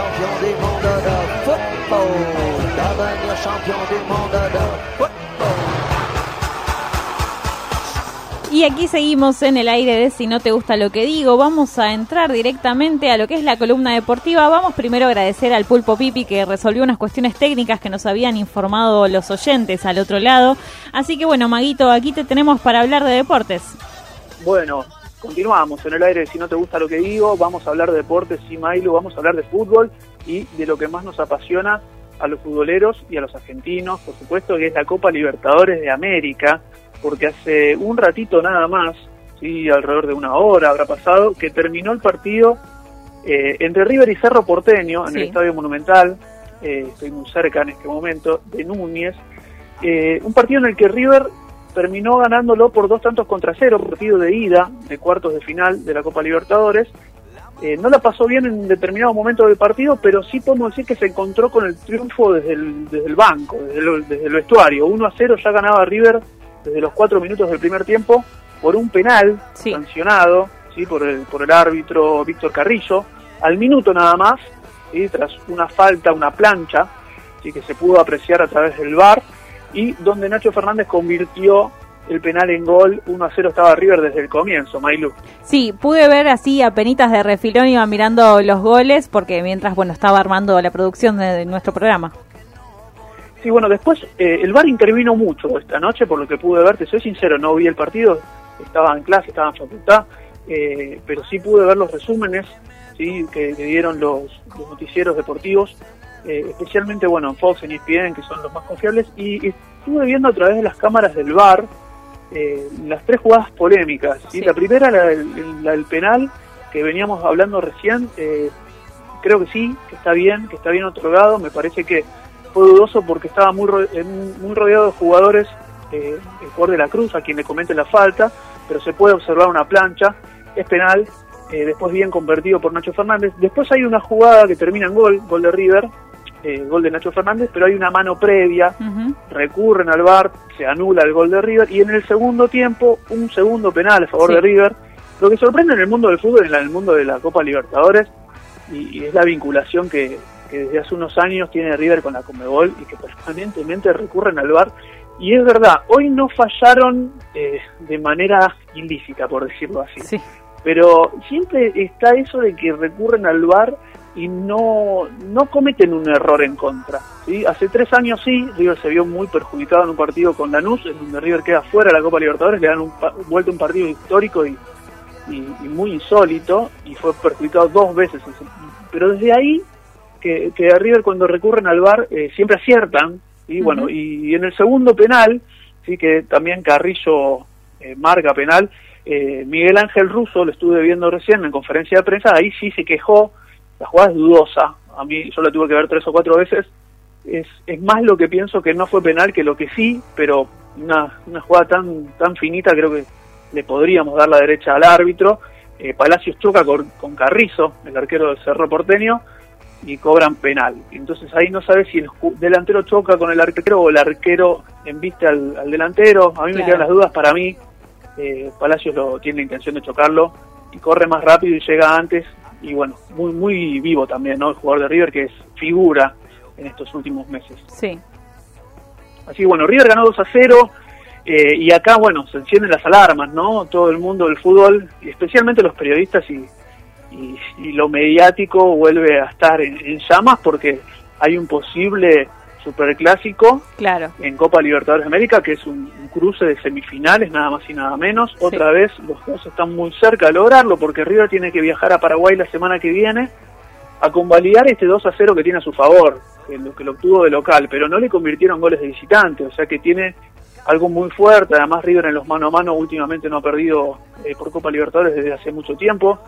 champion du monde de football, devenir champion du monde de football. Y aquí seguimos en el aire de Si no te gusta lo que digo, vamos a entrar directamente a lo que es la columna deportiva. Vamos primero a agradecer al Pulpo Pipi que resolvió unas cuestiones técnicas que nos habían informado los oyentes al otro lado. Así que bueno, Maguito, aquí te tenemos para hablar de deportes. Bueno, continuamos en el aire Si no te gusta lo que digo, vamos a hablar de deportes, sí, Milo, vamos a hablar de fútbol y de lo que más nos apasiona a los futboleros y a los argentinos, por supuesto, que es la Copa Libertadores de América, porque hace un ratito nada más, sí, alrededor de una hora habrá pasado, que terminó el partido eh, entre River y Cerro Porteño en el. Estadio Monumental, eh, estoy muy cerca en este momento, de Núñez, eh, un partido en el que River terminó ganándolo por dos tantos contra cero, partido de ida de cuartos de final de la Copa Libertadores. Eh, no la pasó bien en determinado momento del partido, pero sí podemos decir que se encontró con el triunfo desde el, desde el banco, desde el, desde el vestuario. 1 a 0 ya ganaba River desde los cuatro minutos del primer tiempo por un penal sancionado ¿sí? por, el, por el árbitro Víctor Carrillo. Al minuto nada más, ¿sí? tras una falta, una plancha, ¿sí? que se pudo apreciar a través del VAR, y donde Nacho Fernández convirtió el penal en gol. 1 a 0 estaba River desde el comienzo, Mailu. Sí, pude ver así a penitas de refilón, iba mirando los goles porque mientras, bueno, estaba armando la producción de, de nuestro programa. Sí, bueno, después eh, el VAR intervino mucho esta noche, por lo que pude ver, te soy sincero, no vi el partido, estaba en clase, estaba en facultad, eh, pero sí pude ver los resúmenes sí que, que dieron los, los noticieros deportivos, eh, especialmente, bueno, en Fox, en ESPN, que son los más confiables, y estuve viendo a través de las cámaras del VAR eh, las tres jugadas polémicas. ¿sí? La primera, la del, la del penal, que veníamos hablando recién, eh, creo que sí, que está bien, que está bien otorgado, me parece que fue dudoso porque estaba muy, muy rodeado de jugadores, eh, el jugador de la Cruz, a quien le comete la falta, pero se puede observar una plancha, es penal, eh, después bien convertido por Nacho Fernández. Después hay una jugada que termina en gol, gol de River, eh, gol de Nacho Fernández, pero hay una mano previa, recurren al VAR, se anula el gol de River, y en el segundo tiempo, un segundo penal a favor Sí. de River. Lo que sorprende en el mundo del fútbol, en el mundo de la Copa Libertadores, y, y es la vinculación que, que desde hace unos años tiene River con la Comebol y que permanentemente recurren al VAR. Y es verdad, hoy no fallaron eh, de manera ilícita, por decirlo así. Pero siempre está eso de que recurren al VAR y no, no cometen un error en contra. ¿sí? Hace tres años sí, River se vio muy perjudicado en un partido con Lanús, en donde River queda fuera de la Copa Libertadores, le dan un, vuelta un partido histórico y, y, y muy insólito, y fue perjudicado dos veces. Pero desde ahí, que, que a River cuando recurren al VAR eh, siempre aciertan, y bueno, y, en el segundo penal, sí que también Carrillo eh, marca penal, eh, Miguel Ángel Russo, lo estuve viendo recién en conferencia de prensa, ahí sí se quejó, la jugada es dudosa, a mí yo la tuve que ver tres o cuatro veces, es, es más lo que pienso que no fue penal que lo que sí, pero una, una jugada tan, tan finita creo que le podríamos dar la derecha al árbitro. Eh, Palacios choca con, con Carrizo, el arquero del Cerro Porteño, y cobran penal. Entonces ahí no sabes si el delantero choca con el arquero o el arquero embiste al, al delantero. A mí me quedan las dudas. Para mí, eh, Palacios lo, tiene la intención de chocarlo y corre más rápido y llega antes. Y bueno, muy muy vivo también, ¿no? El jugador de River que es figura en estos últimos meses. Sí. Así que bueno, River ganó 2 a 0 eh, y acá, bueno, se encienden las alarmas, ¿no? Todo el mundo del fútbol, y especialmente los periodistas y, y, y lo mediático vuelve a estar en, en llamas porque hay un posible superclásico Claro. en Copa Libertadores de América, que es un, un cruce de semifinales, nada más y nada menos. Otra vez los dos están muy cerca de lograrlo porque River tiene que viajar a Paraguay la semana que viene a convalidar este 2 a 0 que tiene a su favor, lo, que lo obtuvo de local, pero no le convirtieron goles de visitante, o sea que tiene algo muy fuerte. Además, River en los mano a mano últimamente no ha perdido eh, por Copa Libertadores desde hace mucho tiempo.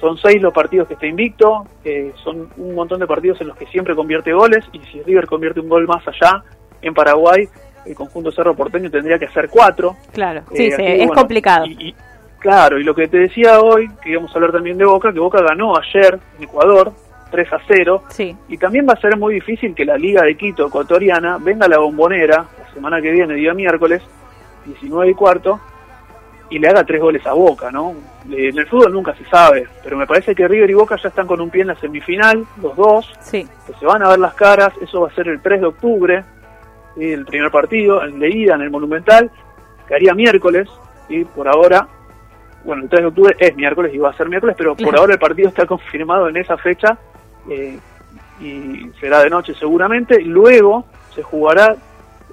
Son seis los partidos que está invicto, eh, son un montón de partidos en los que siempre convierte goles, y si River convierte un gol más allá, en Paraguay, el conjunto Cerro Porteño tendría que hacer cuatro. Claro. Eh, Sí, así es bueno, complicado. y- y- claro, y lo que te decía hoy, que íbamos a hablar también de Boca, que Boca ganó ayer en Ecuador 3 a 0. Sí. Y también va a ser muy difícil que la Liga de Quito ecuatoriana venga a la bombonera la semana que viene, día miércoles, 19 y cuarto, y le haga tres goles a Boca, ¿no? Eh, En el fútbol nunca se sabe, pero me parece que River y Boca ya están con un pie en la semifinal, los dos, Sí. que se van a ver las caras, eso va a ser el 3 de octubre, ¿sí? el primer partido, el de ida en el Monumental, que haría miércoles, y por ahora, bueno, el 3 de octubre es miércoles y va a ser miércoles, pero por ahora el partido está confirmado en esa fecha eh, y será de noche seguramente, y luego se jugará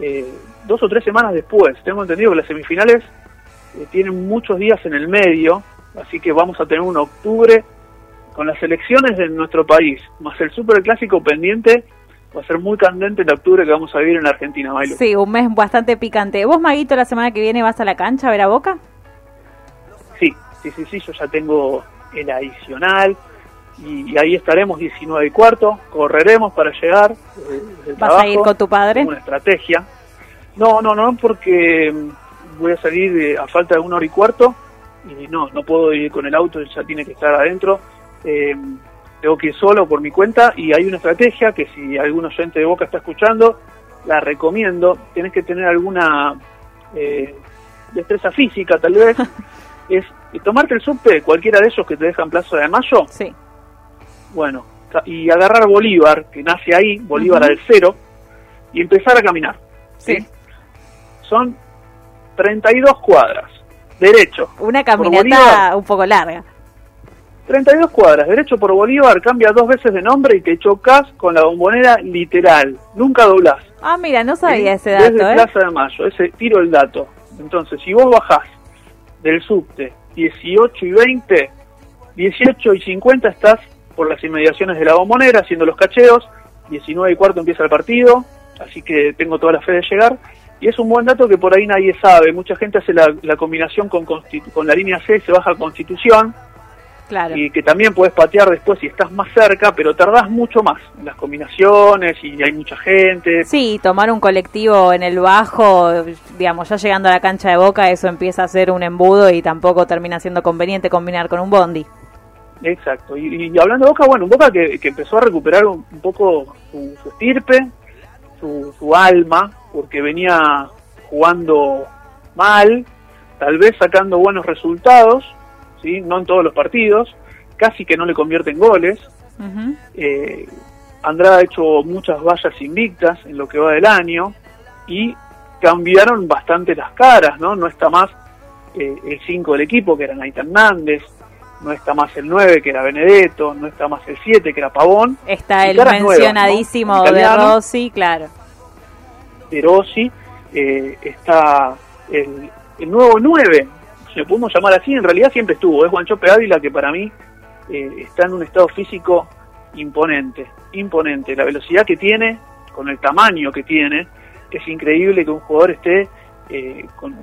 eh, dos o tres semanas después. Tengo entendido que las semifinales eh, tienen muchos días en el medio, así que vamos a tener un octubre con las elecciones de nuestro país, más el superclásico pendiente, va a ser muy candente el octubre que vamos a vivir en Argentina, Bailo. Sí, un mes bastante picante. ¿Vos, Maguito, la semana que viene vas a la cancha a ver a Boca? Sí, sí, sí, sí, yo ya tengo el adicional y, y ahí estaremos 19 y cuarto, correremos para llegar. eh, ¿Vas a ir con tu padre? Una estrategia. No, no, no, porque mm, voy a salir eh, a falta de una hora y cuarto y no, no puedo ir con el auto, ya tiene que estar adentro. Eh, tengo que ir solo por mi cuenta y hay una estrategia que si algún oyente de Boca está escuchando, la recomiendo. Tienes que tener alguna eh, destreza física, tal vez. es tomarte el subte, cualquiera de esos que te dejan Plaza de Mayo. Sí. Bueno, y agarrar Bolívar, que nace ahí, Bolívar Ujú. al cero, y empezar a caminar. Sí. Son 32 cuadras, derecho. Una caminata un poco larga. 32 cuadras, derecho por Bolívar, cambia dos veces de nombre y te chocas con la bombonera literal. Nunca doblás. Ah, mira, no sabía ese Desde dato, ¿eh? Plaza de Mayo, ese tiro el dato. Entonces, si vos bajás del subte 18 y 20, 18 y 50 estás por las inmediaciones de la bombonera haciendo los cacheos, 19 y cuarto empieza el partido, así que tengo toda la fe de llegar. Y es un buen dato que por ahí nadie sabe. Mucha gente hace la, la combinación con, con la línea C, se baja a Constitución, Claro. y que también puedes patear después si estás más cerca, pero tardás mucho más en las combinaciones y hay mucha gente. Sí, tomar un colectivo en el bajo, digamos, ya llegando a la cancha de Boca, eso empieza a ser un embudo y tampoco termina siendo conveniente combinar con un bondi. Exacto. Y, y hablando de Boca, bueno, un Boca que, que empezó a recuperar un, un poco su, su estirpe, su, su alma, porque venía jugando mal, tal vez sacando buenos resultados, ¿sí? no en todos los partidos, casi que no le convierte en goles. Ujú. Eh, Andrada ha hecho muchas vallas invictas en lo que va del año y cambiaron bastante las caras, ¿no? No está más eh, el 5 del equipo, que era Naita Hernández, no está más el 9, que era Benedetto, no está más el 7, que era Pavón. Está el caras nuevas, mencionadísimo ¿no? de. Rossi, claro. De Rossi, eh, está el, el nuevo 9, si lo podemos llamar así, en realidad siempre estuvo, es Juanchope Ávila que para mí eh, está en un estado físico imponente, imponente, la velocidad que tiene, con el tamaño que tiene, es increíble que un jugador esté eh, con,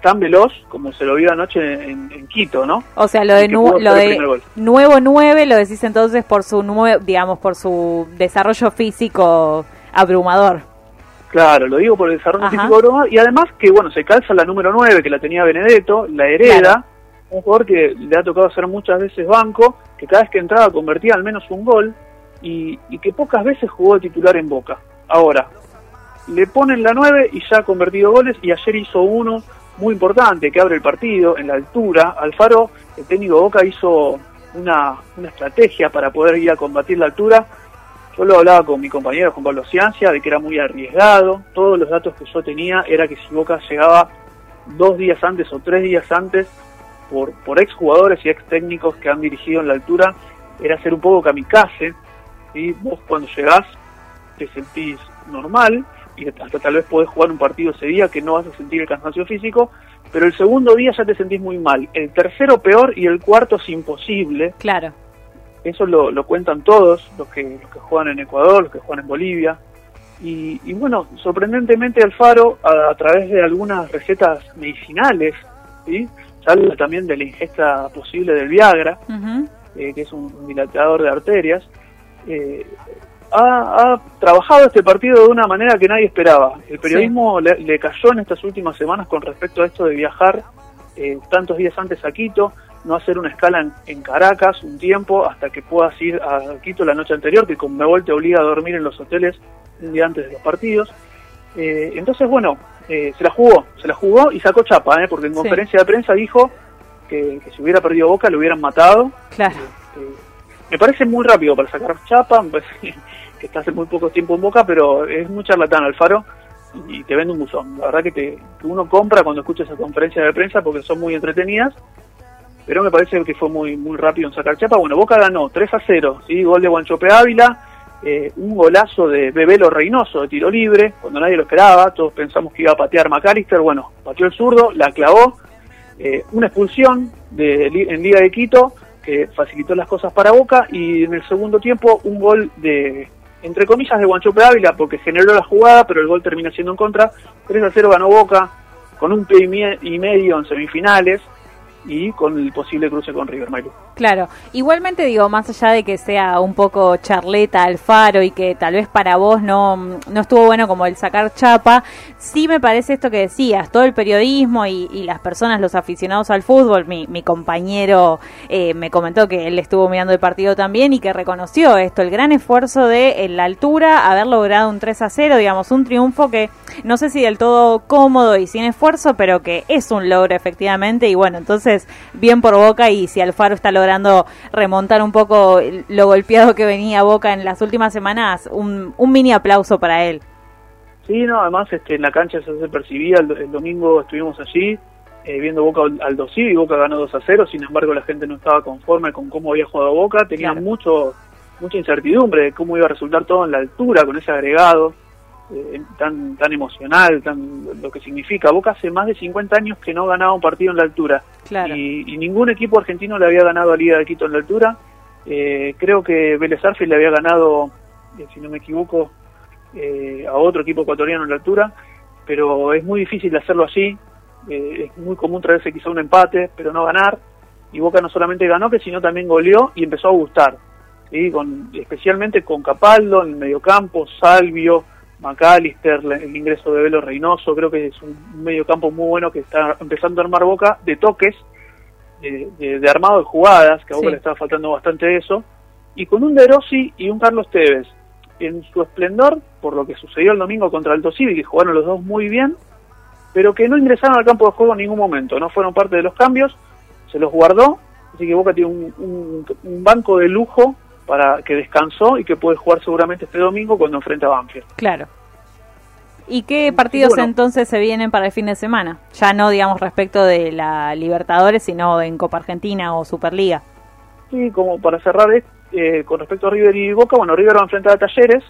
tan veloz como se lo vio anoche en, en Quito, ¿no? O sea, lo de, nu- lo de nuevo 9 lo decís entonces por su digamos, por su desarrollo físico abrumador. Claro, lo digo por el desarrollo Ajá. físico broma, y además que bueno, se calza la número 9 que la tenía Benedetto, la hereda, Claro. un jugador que le ha tocado hacer muchas veces banco, que cada vez que entraba convertía al menos un gol y, y que pocas veces jugó de titular en Boca. Ahora, le ponen la 9 y ya ha convertido goles y ayer hizo uno muy importante que abre el partido en la altura. Alfaro, el técnico de Boca, hizo una, una estrategia para poder ir a combatir la altura yo lo hablaba con mi compañero Juan Pablo Ciancia de que era muy arriesgado. Todos los datos que yo tenía era que si Boca llegaba dos días antes o tres días antes por, por ex jugadores y ex técnicos que han dirigido en la altura, era ser un poco kamikaze. ¿sí? Vos cuando llegás te sentís normal y hasta tal vez podés jugar un partido ese día que no vas a sentir el cansancio físico, pero el segundo día ya te sentís muy mal. El tercero peor y el cuarto es imposible. Claro. Eso lo, lo cuentan todos, los que, los que juegan en Ecuador, los que juegan en Bolivia. Y, y bueno, sorprendentemente Alfaro, a, a través de algunas recetas medicinales, ¿sí? habla también de la ingesta posible del Viagra, eh, que es un, dilatador de arterias, eh, ha, ha trabajado este partido de una manera que nadie esperaba. El periodismo le, le cayó en estas últimas semanas con respecto a esto de viajar eh, tantos días antes a Quito, no hacer una escala en, en Caracas un tiempo hasta que puedas ir a Quito la noche anterior, que Conmebol te obliga a dormir en los hoteles un día antes de los partidos. Eh, entonces, bueno, eh, se la jugó, se la jugó y sacó chapa, ¿eh? porque en Sí. conferencia de prensa dijo que, que si hubiera perdido Boca lo hubieran matado. Claro. Me parece muy rápido para sacar chapa, me parece que está hace muy poco tiempo en Boca, pero es muy charlatán Alfaro y te vende un buzón. La verdad que, te, que uno compra cuando escucha esa conferencia de prensa porque son muy entretenidas, pero me parece que fue muy muy rápido en sacar chapa. Bueno, Boca ganó 3 a 0, ¿sí? gol de Guanchope Ávila, eh, un golazo de Bebelo Reynoso de tiro libre, cuando nadie lo esperaba, todos pensamos que iba a patear McAllister, bueno, pateó el zurdo, la clavó, eh, una expulsión de, en Liga de Quito que facilitó las cosas para Boca y en el segundo tiempo un gol de, entre comillas, de Guanchope Ávila porque generó la jugada, pero el gol termina siendo en contra. 3 a 0 ganó Boca con un pie y mie- y medio en semifinales y con el posible cruce con River. Claro, igualmente digo, más allá de que sea un poco charleta Alfaro y que tal vez para vos no, no estuvo bueno como el sacar chapa, sí me parece esto que decías, todo el periodismo y, y las personas, los aficionados al fútbol, mi, mi compañero eh, me comentó que él estuvo mirando el partido también y que reconoció esto, el gran esfuerzo de en la altura haber logrado un 3 a 0, digamos, un triunfo que no sé si del todo cómodo y sin esfuerzo, pero que es un logro efectivamente. Y bueno, entonces bien por Boca y si Alfaro está logrando remontar un poco lo golpeado que venía Boca en las últimas semanas, un, un mini aplauso para él. Sí, no, además este, en la cancha se, se percibía, el, el domingo estuvimos allí eh, viendo Boca al, al Dosivi y Boca ganó 2 a 0, sin embargo la gente no estaba conforme con cómo había jugado Boca, tenía Claro. mucho mucha incertidumbre de cómo iba a resultar todo en la altura con ese agregado eh, tan tan emocional, tan lo que significa. Boca hace más de 50 años que no ganaba un partido en la altura Claro. y, y ningún equipo argentino le había ganado a Liga de Quito en la altura. Eh, creo que Vélez Arfield le había ganado, eh, si no me equivoco, eh, a otro equipo ecuatoriano en la altura, pero es muy difícil hacerlo así. Eh, es muy común traerse quizá un empate, pero no ganar. Y Boca no solamente ganó, que sino también goleó y empezó a gustar. ¿sí? Con, especialmente con Capaldo en el mediocampo, Salvio, McAllister, el ingreso de Velo Reynoso. Creo que es un mediocampo muy bueno que está empezando a armar Boca de toques, de, de- de armado de jugadas, que a Boca Sí. le estaba faltando bastante eso. Y con un De Rossi y un Carlos Tevez en su esplendor, por lo que sucedió el domingo contra Alto Civi, que jugaron los dos muy bien, pero que no ingresaron al campo de juego en ningún momento, no fueron parte de los cambios, se los guardó, así que Boca tiene un, un- un banco de lujo para que descansó y que puede jugar seguramente este domingo cuando enfrenta a Banfield. Claro. ¿Y qué partidos bueno. entonces se vienen para el fin de semana? Ya no, digamos, respecto de la Libertadores, sino en Copa Argentina o Superliga. Y como para cerrar eh, con respecto a River y Boca, bueno, River va a enfrentar a Talleres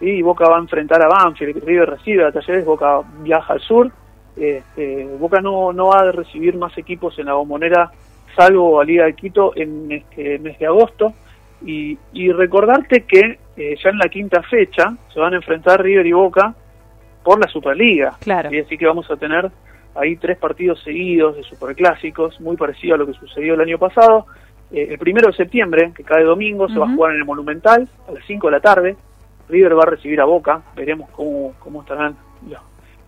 y Boca va a enfrentar a Banfield, River recibe a Talleres, Boca viaja al sur, este, Boca no, no va a recibir más equipos en la bombonera salvo a Liga de Quito en este mes de agosto y, y recordarte que eh, ya en la quinta fecha se van a enfrentar River y Boca por la Superliga. Claro. Y así que vamos a tener ahí tres partidos seguidos de superclásicos, muy parecido a lo que sucedió el año pasado. Eh, el primero de septiembre, que cae domingo, se va a jugar en el Monumental a las 5 de la tarde. River va a recibir a Boca, veremos cómo, cómo estarán los,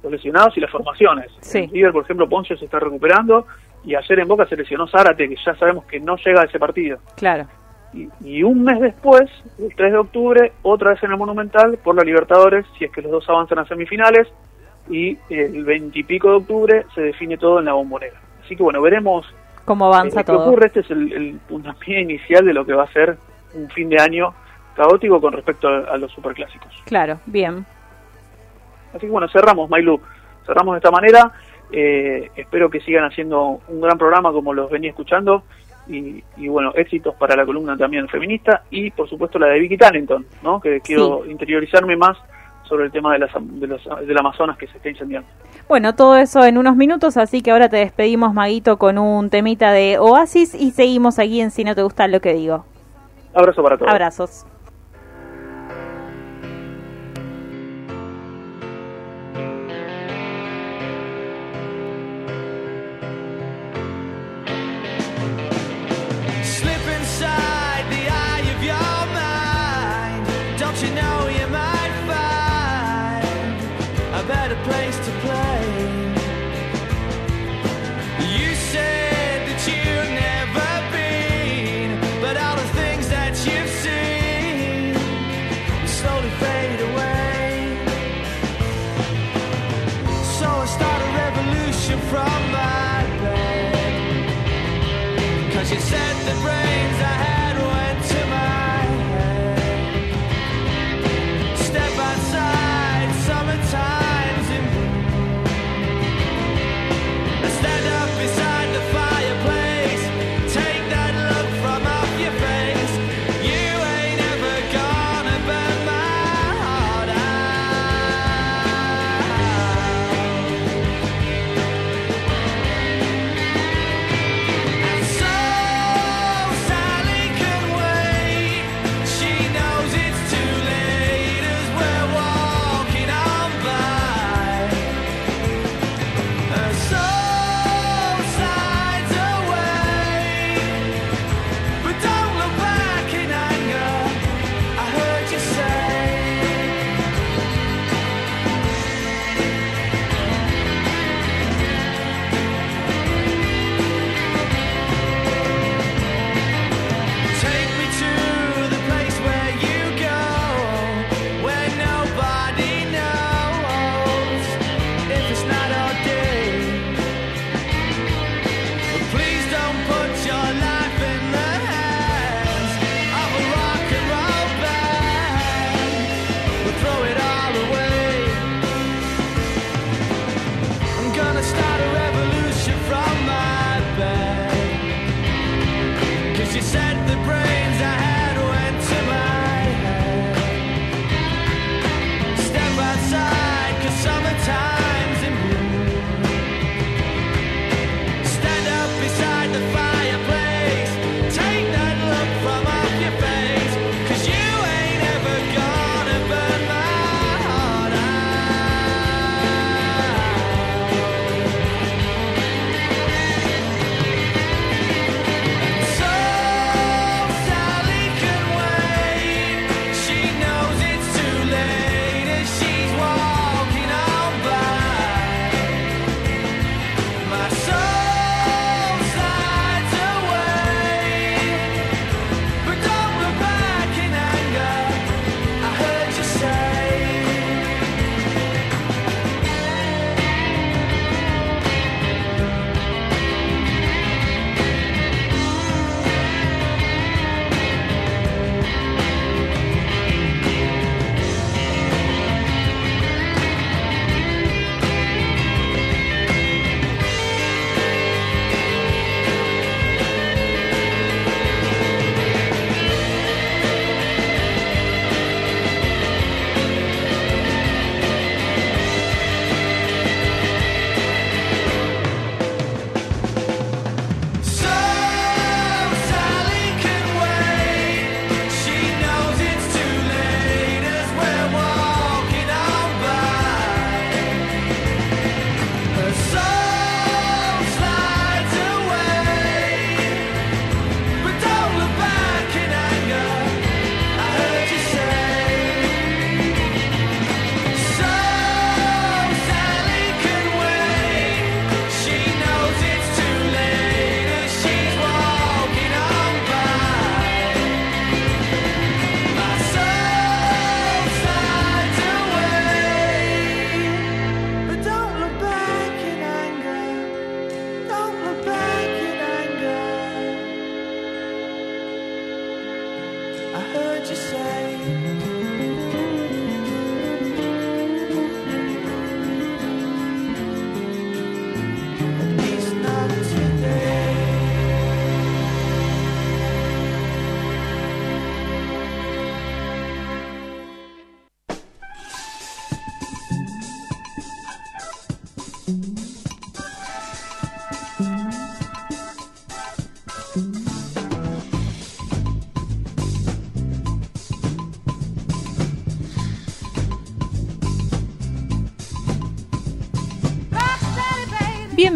los lesionados y las formaciones. Sí. River, por ejemplo, Poncio se está recuperando y ayer en Boca se lesionó Zárate, que ya sabemos que no llega a ese partido. Claro. Y, y un mes después, el 3 de octubre, otra vez en el Monumental por la Libertadores, si es que los dos avanzan a semifinales, y el 20 y pico de octubre se define todo en la bombonera. Así que bueno, veremos ¿Cómo avanza eh, qué todo? ocurre. Este es el, el puntapié inicial de lo que va a ser un fin de año caótico con respecto a, a los superclásicos. Claro, bien. Así que bueno, cerramos, Mailu. Cerramos de esta manera. Eh, espero que sigan haciendo un gran programa como los venía escuchando. Y, y, bueno, éxitos para la columna también feminista y por supuesto la de Vicky Tannington, ¿no? que quiero interiorizarme más sobre el tema de las, de los, del Amazonas que se está incendiando. Bueno, todo eso en unos minutos, así que ahora te despedimos, Maguito, con un temita de Oasis y seguimos aquí en Si no te gusta lo que digo. Abrazo para todos. Abrazos.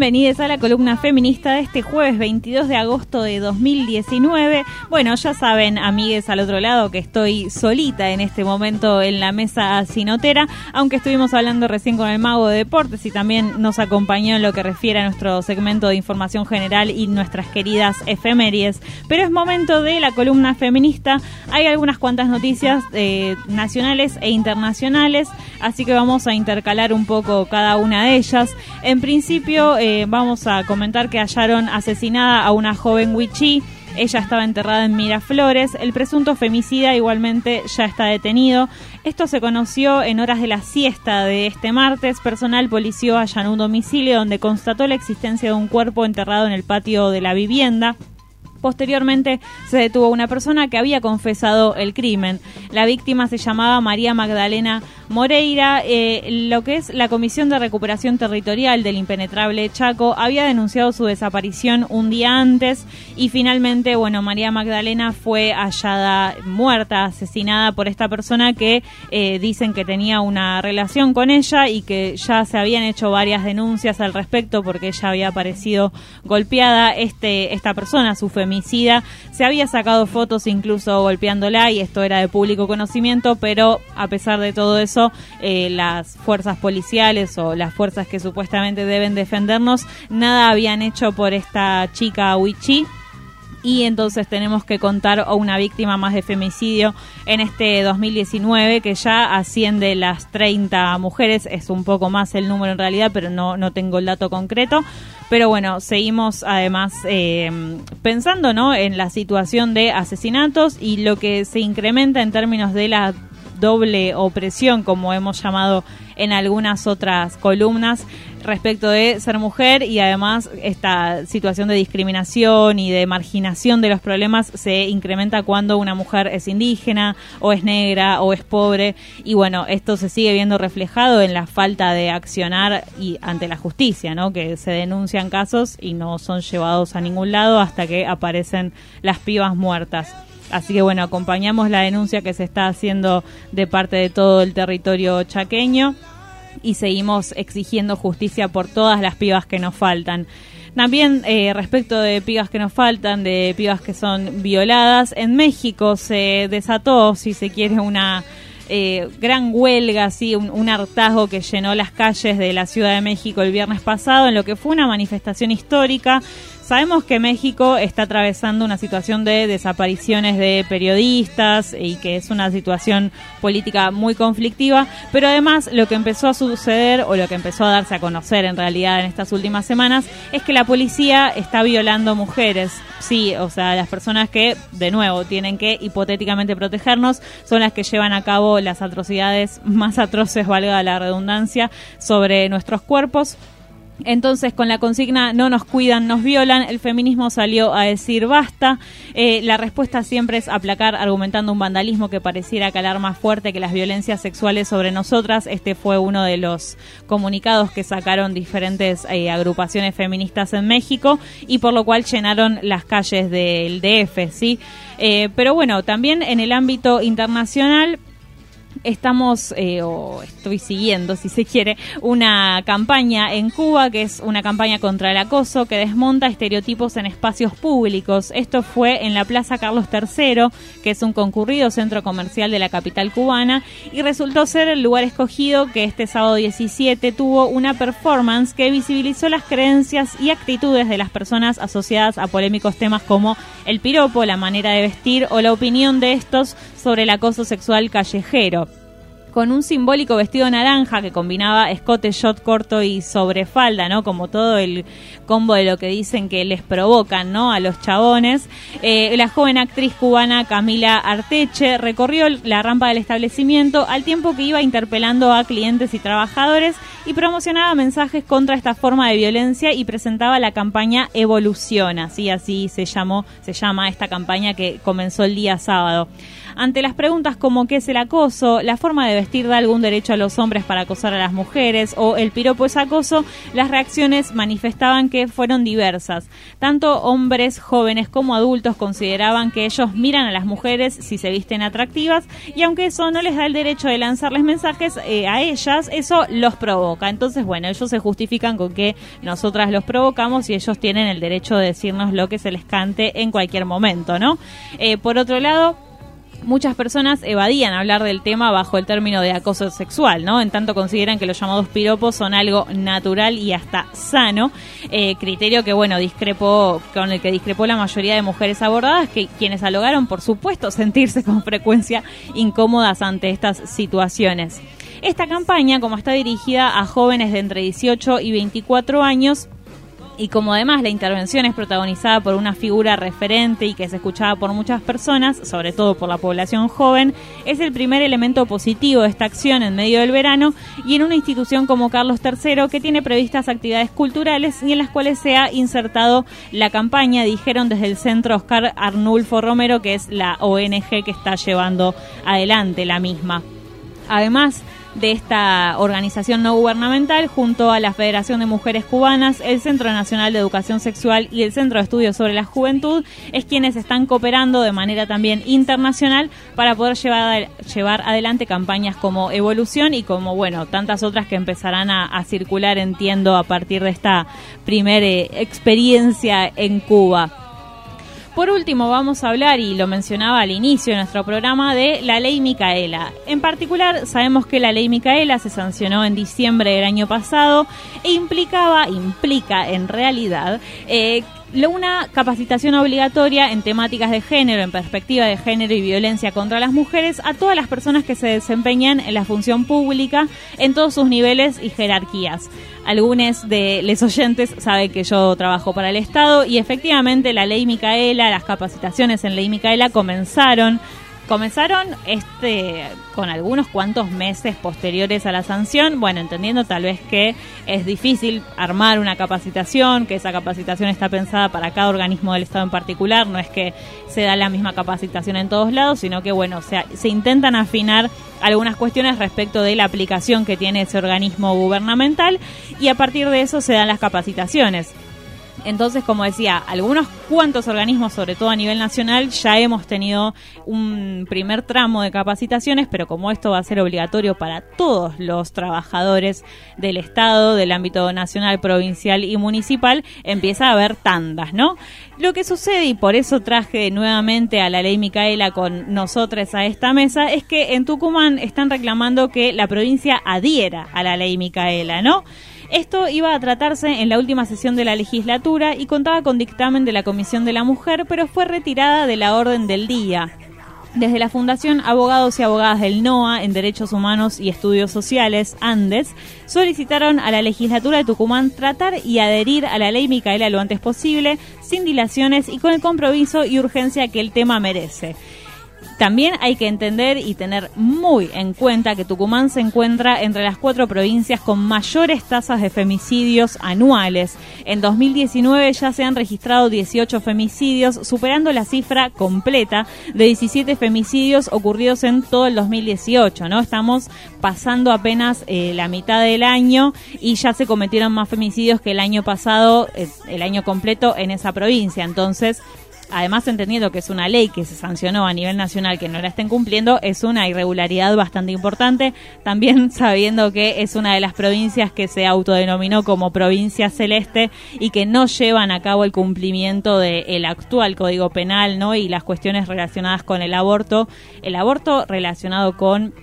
Bienvenidos a la columna feminista de este jueves 22 de agosto de 2019. Bueno, ya saben, amigues al otro lado, que estoy solita en este momento en la mesa sinotera, aunque estuvimos hablando recién con el mago de deportes y también nos acompañó en lo que refiere a nuestro segmento de información general y nuestras queridas efemérides. Pero es momento de la columna feminista. Hay algunas cuantas noticias eh, nacionales e internacionales, así que vamos a intercalar un poco cada una de ellas. En principio, eh, vamos a comentar que hallaron asesinada a una joven Wichí. Ella estaba enterrada en Miraflores. El presunto femicida igualmente ya está detenido. Esto se conoció en horas de la siesta de este martes. Personal polició allanó un domicilio donde constató la existencia de un cuerpo enterrado en el patio de la vivienda. Posteriormente se detuvo una persona que había confesado el crimen. La víctima se llamaba María Magdalena Moreira. Eh, lo que es la Comisión de Recuperación Territorial del Impenetrable Chaco había denunciado su desaparición un día antes y finalmente, bueno, María Magdalena fue hallada muerta, asesinada por esta persona que eh, dicen que tenía una relación con ella y que ya se habían hecho varias denuncias al respecto porque ella había aparecido golpeada. Este, esta persona, su se había sacado fotos incluso golpeándola y esto era de público conocimiento, pero a pesar de todo eso, eh, las fuerzas policiales o las fuerzas que supuestamente deben defendernos nada habían hecho por esta chica Wichi y entonces tenemos que contar a una víctima más de femicidio en este 2019 que ya asciende las 30 mujeres, es un poco más el número en realidad, pero no, no tengo el dato concreto. Pero bueno, seguimos además eh, pensando ¿no? en la situación de asesinatos y lo que se incrementa en términos de la doble opresión, como hemos llamado en algunas otras columnas respecto de ser mujer y además esta situación de discriminación y de marginación de los problemas se incrementa cuando una mujer es indígena o es negra o es pobre y bueno, esto se sigue viendo reflejado en la falta de accionar y ante la justicia, ¿no? Que se denuncian casos y no son llevados a ningún lado hasta que aparecen las pibas muertas. Así que bueno, acompañamos la denuncia que se está haciendo de parte de todo el territorio chaqueño y seguimos exigiendo justicia por todas las pibas que nos faltan. También eh, respecto de pibas que nos faltan, de pibas que son violadas, en México se desató, si se quiere, una eh, gran huelga, así, un, un, hartazgo que llenó las calles de la Ciudad de México el viernes pasado, en lo que fue una manifestación histórica Sabemos que México está atravesando una situación de desapariciones de periodistas y que es una situación política muy conflictiva, pero además lo que empezó a suceder o lo que empezó a darse a conocer en realidad en estas últimas semanas es que la policía está violando mujeres. Sí, o sea, las personas que, de nuevo, tienen que hipotéticamente protegernos son las que llevan a cabo las atrocidades más atroces, valga la redundancia, sobre nuestros cuerpos entonces, con la consigna no nos cuidan, nos violan, el feminismo salió a decir basta. Eh, la respuesta siempre es aplacar argumentando un vandalismo que pareciera calar más fuerte que las violencias sexuales sobre nosotras. Este fue uno de los comunicados que sacaron diferentes eh, agrupaciones feministas en México y por lo cual llenaron las calles del DF, ¿sí? Eh, pero bueno, también en el ámbito internacional estamos, eh, o estoy siguiendo, si se quiere, una campaña en Cuba que es una campaña contra el acoso que desmonta estereotipos en espacios públicos. Esto fue en la Plaza Carlos III, que es un concurrido centro comercial de la capital cubana, y resultó ser el lugar escogido que este sábado 17 tuvo una performance que visibilizó las creencias y actitudes de las personas asociadas a polémicos temas como el piropo, la manera de vestir o la opinión de estos sobre el acoso sexual callejero con un simbólico vestido naranja que combinaba escote, shot corto y sobrefalda, ¿no? Como todo el combo de lo que dicen que les provocan, ¿no? A los chabones. Eh, la joven actriz cubana Camila Arteche recorrió la rampa del establecimiento al tiempo que iba interpelando a clientes y trabajadores y promocionaba mensajes contra esta forma de violencia y presentaba la campaña Evoluciona, así así se llamó, se llama esta campaña que comenzó el día sábado. Ante las preguntas como qué es el acoso, la forma de vestir da algún derecho a los hombres para acosar a las mujeres o el piropo es acoso, las reacciones manifestaban que fueron diversas. Tanto hombres jóvenes como adultos consideraban que ellos miran a las mujeres si se visten atractivas y aunque eso no les da el derecho de lanzarles mensajes eh, a ellas, eso los provoca. Entonces, bueno, ellos se justifican con que nosotras los provocamos y ellos tienen el derecho de decirnos lo que se les cante en cualquier momento, ¿no? Eh, por otro lado, muchas personas evadían hablar del tema bajo el término de acoso sexual, ¿no? En tanto consideran que los llamados piropos son algo natural y hasta sano, eh, criterio que, bueno, discrepó, con el que discrepó la mayoría de mujeres abordadas, que quienes alogaron, por supuesto, sentirse con frecuencia incómodas ante estas situaciones. Esta campaña, como está dirigida a jóvenes de entre 18 y 24 años, y como además la intervención es protagonizada por una figura referente y que es escuchada por muchas personas, sobre todo por la población joven, es el primer elemento positivo de esta acción en medio del verano y en una institución como Carlos III que tiene previstas actividades culturales y en las cuales se ha insertado la campaña, dijeron desde el Centro Oscar Arnulfo Romero, que es la ONG que está llevando adelante la misma. Además, de esta organización no gubernamental junto a la Federación de Mujeres Cubanas, el Centro Nacional de Educación Sexual y el Centro de Estudios sobre la Juventud es quienes están cooperando de manera también internacional para poder llevar, llevar adelante campañas como Evolución y como, bueno, tantas otras que empezarán a, circular, entiendo, a partir de esta primera eh, experiencia en Cuba. Por último, vamos a hablar, y lo mencionaba al inicio de nuestro programa, de la ley Micaela. En particular, sabemos que la ley Micaela se sancionó en diciembre del año pasado e implicaba, implica en realidad, eh, una capacitación obligatoria en temáticas de género, en perspectiva de género y violencia contra las mujeres a todas las personas que se desempeñan en la función pública en todos sus niveles y jerarquías. Algunos de los oyentes saben que yo trabajo para el Estado y efectivamente la ley Micaela, las capacitaciones en ley Micaela comenzaron Comenzaron este con algunos cuantos meses posteriores a la sanción, bueno, entendiendo tal vez que es difícil armar una capacitación, que esa capacitación está pensada para cada organismo del Estado en particular, no es que se da la misma capacitación en todos lados, sino que bueno, se, se intentan afinar algunas cuestiones respecto de la aplicación que tiene ese organismo gubernamental y a partir de eso se dan las capacitaciones. Entonces, como decía, algunos cuantos organismos, sobre todo a nivel nacional, ya hemos tenido un primer tramo de capacitaciones, pero como esto va a ser obligatorio para todos los trabajadores del Estado, del ámbito nacional, provincial y municipal, empieza a haber tandas, ¿no? Lo que sucede, y por eso traje nuevamente a la ley Micaela con nosotros a esta mesa, es que en Tucumán están reclamando que la provincia adhiera a la ley Micaela, ¿no? Esto iba a tratarse en la última sesión de la legislatura y contaba con dictamen de la Comisión de la Mujer, pero fue retirada de la orden del día. Desde la Fundación Abogados y Abogadas del NOA en Derechos Humanos y Estudios Sociales, Andes, solicitaron a la legislatura de Tucumán tratar y adherir a la ley Micaela lo antes posible, sin dilaciones y con el compromiso y urgencia que el tema merece. También hay que entender y tener muy en cuenta que Tucumán se encuentra entre las cuatro provincias con mayores tasas de femicidios anuales. En 2019 ya se han registrado 18 femicidios, superando la cifra completa de 17 femicidios ocurridos en todo el 2018. ¿no? Estamos pasando apenas eh, la mitad del año y ya se cometieron más femicidios que el año pasado, eh, el año completo en esa provincia. Entonces, además entendiendo que es una ley que se sancionó a nivel nacional que no la estén cumpliendo, es una irregularidad bastante importante. También sabiendo que es una de las provincias que se autodenominó como provincia celeste y que no llevan a cabo el cumplimiento del actual Código Penal, ¿no? Y las cuestiones relacionadas con el aborto, el aborto relacionado con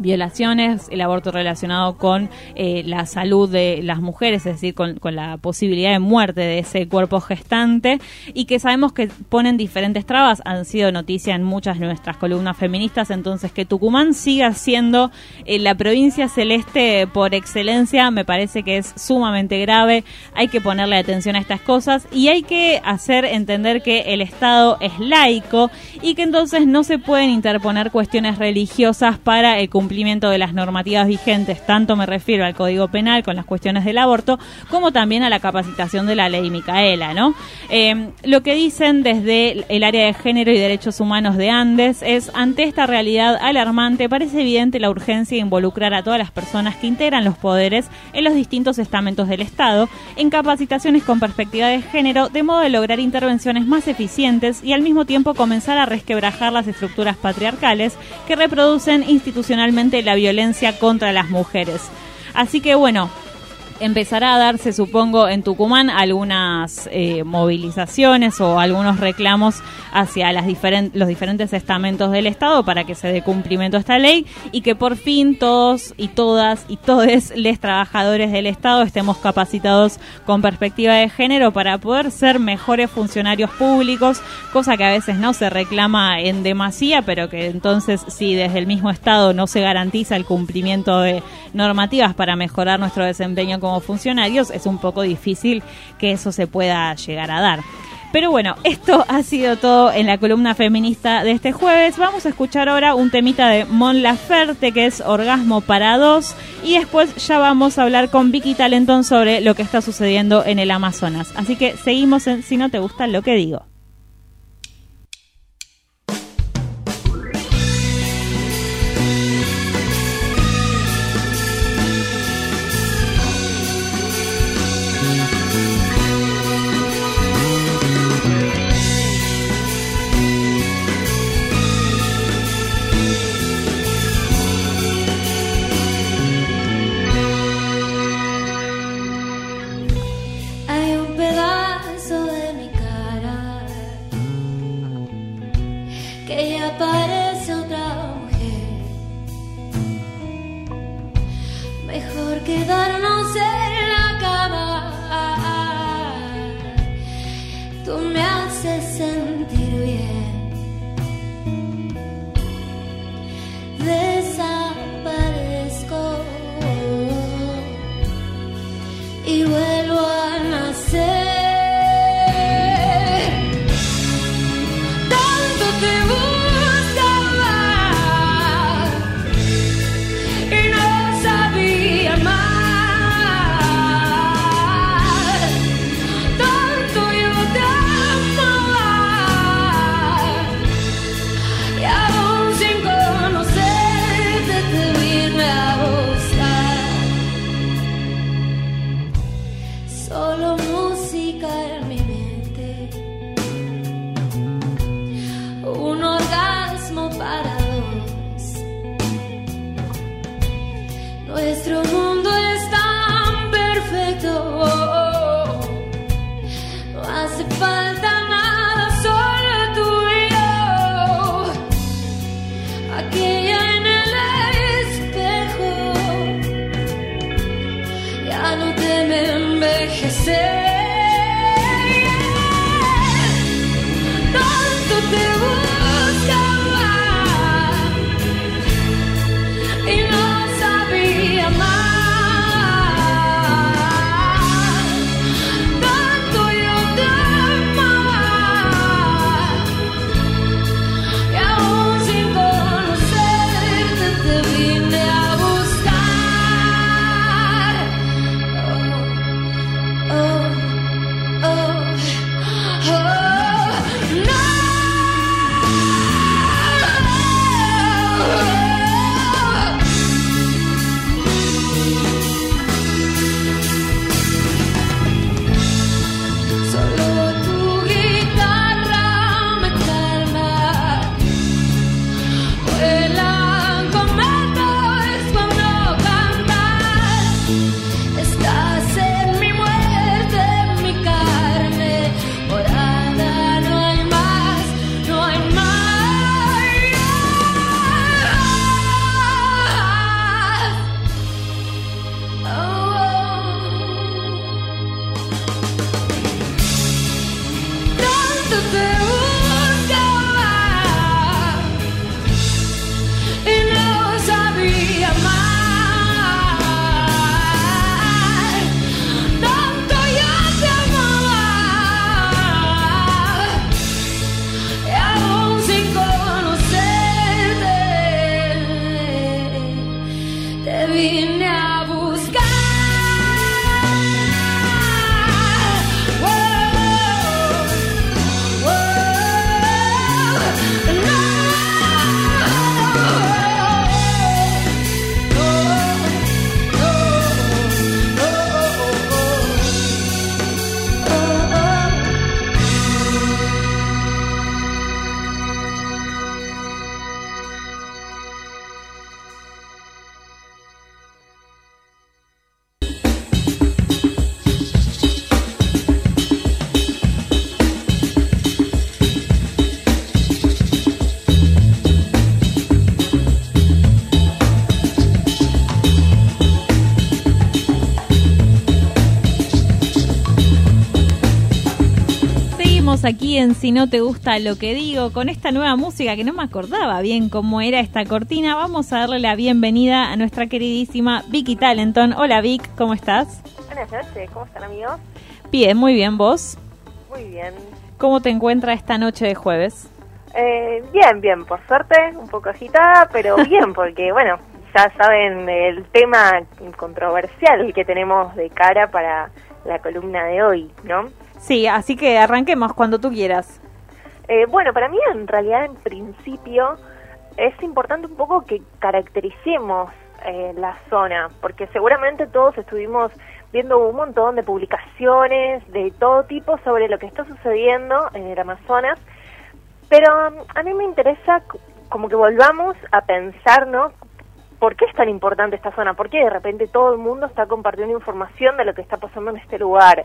violaciones, el aborto relacionado con eh, la salud de las mujeres, es decir, con, la posibilidad de muerte de ese cuerpo gestante y que sabemos que ponen diferentes trabas, han sido noticia en muchas de nuestras columnas feministas, entonces que Tucumán siga siendo eh, la provincia celeste por excelencia me parece que es sumamente grave, hay que ponerle atención a estas cosas y hay que hacer entender que el Estado es laico y que entonces no se pueden interponer cuestiones religiosas para el cumplimiento cumplimiento de las normativas vigentes, tanto me refiero al Código Penal con las cuestiones del aborto, como también a la capacitación de la ley Micaela, ¿no? Eh, lo que dicen desde el área de género y derechos humanos de Andes es, ante esta realidad alarmante, parece evidente la urgencia de involucrar a todas las personas que integran los poderes en los distintos estamentos del Estado, en capacitaciones con perspectiva de género, de modo de lograr intervenciones más eficientes y al mismo tiempo comenzar a resquebrajar las estructuras patriarcales que reproducen institucionalmente la violencia contra las mujeres. Así que bueno, empezará a darse, supongo, en Tucumán algunas eh, movilizaciones o algunos reclamos hacia las los diferentes estamentos del Estado para que se dé cumplimiento a esta ley y que por fin todos y todas y todos los trabajadores del Estado estemos capacitados con perspectiva de género para poder ser mejores funcionarios públicos, cosa que a veces no se reclama en demasía, pero que entonces si desde el mismo Estado no se garantiza el cumplimiento de normativas para mejorar nuestro desempeño como funcionarios, es un poco difícil que eso se pueda llegar a dar. Pero bueno, esto ha sido todo en la columna feminista de este jueves. Vamos a escuchar ahora un temita de Mon Laferte que es Orgasmo para dos y después ya vamos a hablar con Vicky Talenton sobre lo que está sucediendo en el Amazonas. Así que seguimos en Si no te gusta lo que digo. Seguimos aquí en Si no te gusta lo que digo, con esta nueva música que no me acordaba bien cómo era esta cortina. Vamos a darle la bienvenida a nuestra queridísima Vicky Talenton. Hola Vic, ¿cómo estás? Buenas noches, ¿cómo están amigos? Bien, muy bien, ¿vos? Muy bien. ¿Cómo te encuentras esta noche de jueves? Eh, bien, bien, por suerte, un poco agitada, pero bien, porque bueno, ya saben el tema controversial que tenemos de cara para la columna de hoy, ¿no? Sí, así que arranquemos cuando tú quieras. Eh, bueno, para mí en realidad en principio es importante un poco que caractericemos eh, la zona, porque seguramente todos estuvimos viendo un montón de publicaciones de todo tipo sobre lo que está sucediendo en el Amazonas, pero um, a mí me interesa como que volvamos a pensar, ¿no? ¿Por qué es tan importante esta zona? ¿Por qué de repente todo el mundo está compartiendo información de lo que está pasando en este lugar?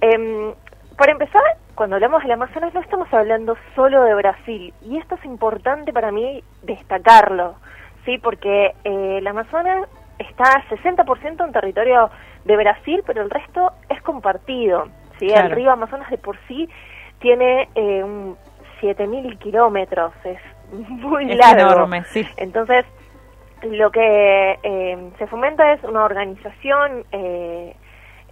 Eh, para empezar, cuando hablamos del Amazonas no estamos hablando solo de Brasil, y esto es importante para mí destacarlo, ¿sí? Porque eh, el Amazonas está 60% en territorio de Brasil, pero el resto es compartido, ¿sí? Claro. El río Amazonas de por sí tiene eh, un 7.000 kilómetros, es muy Es largo. enorme, sí. Entonces, lo que eh, se fomenta es una organización eh,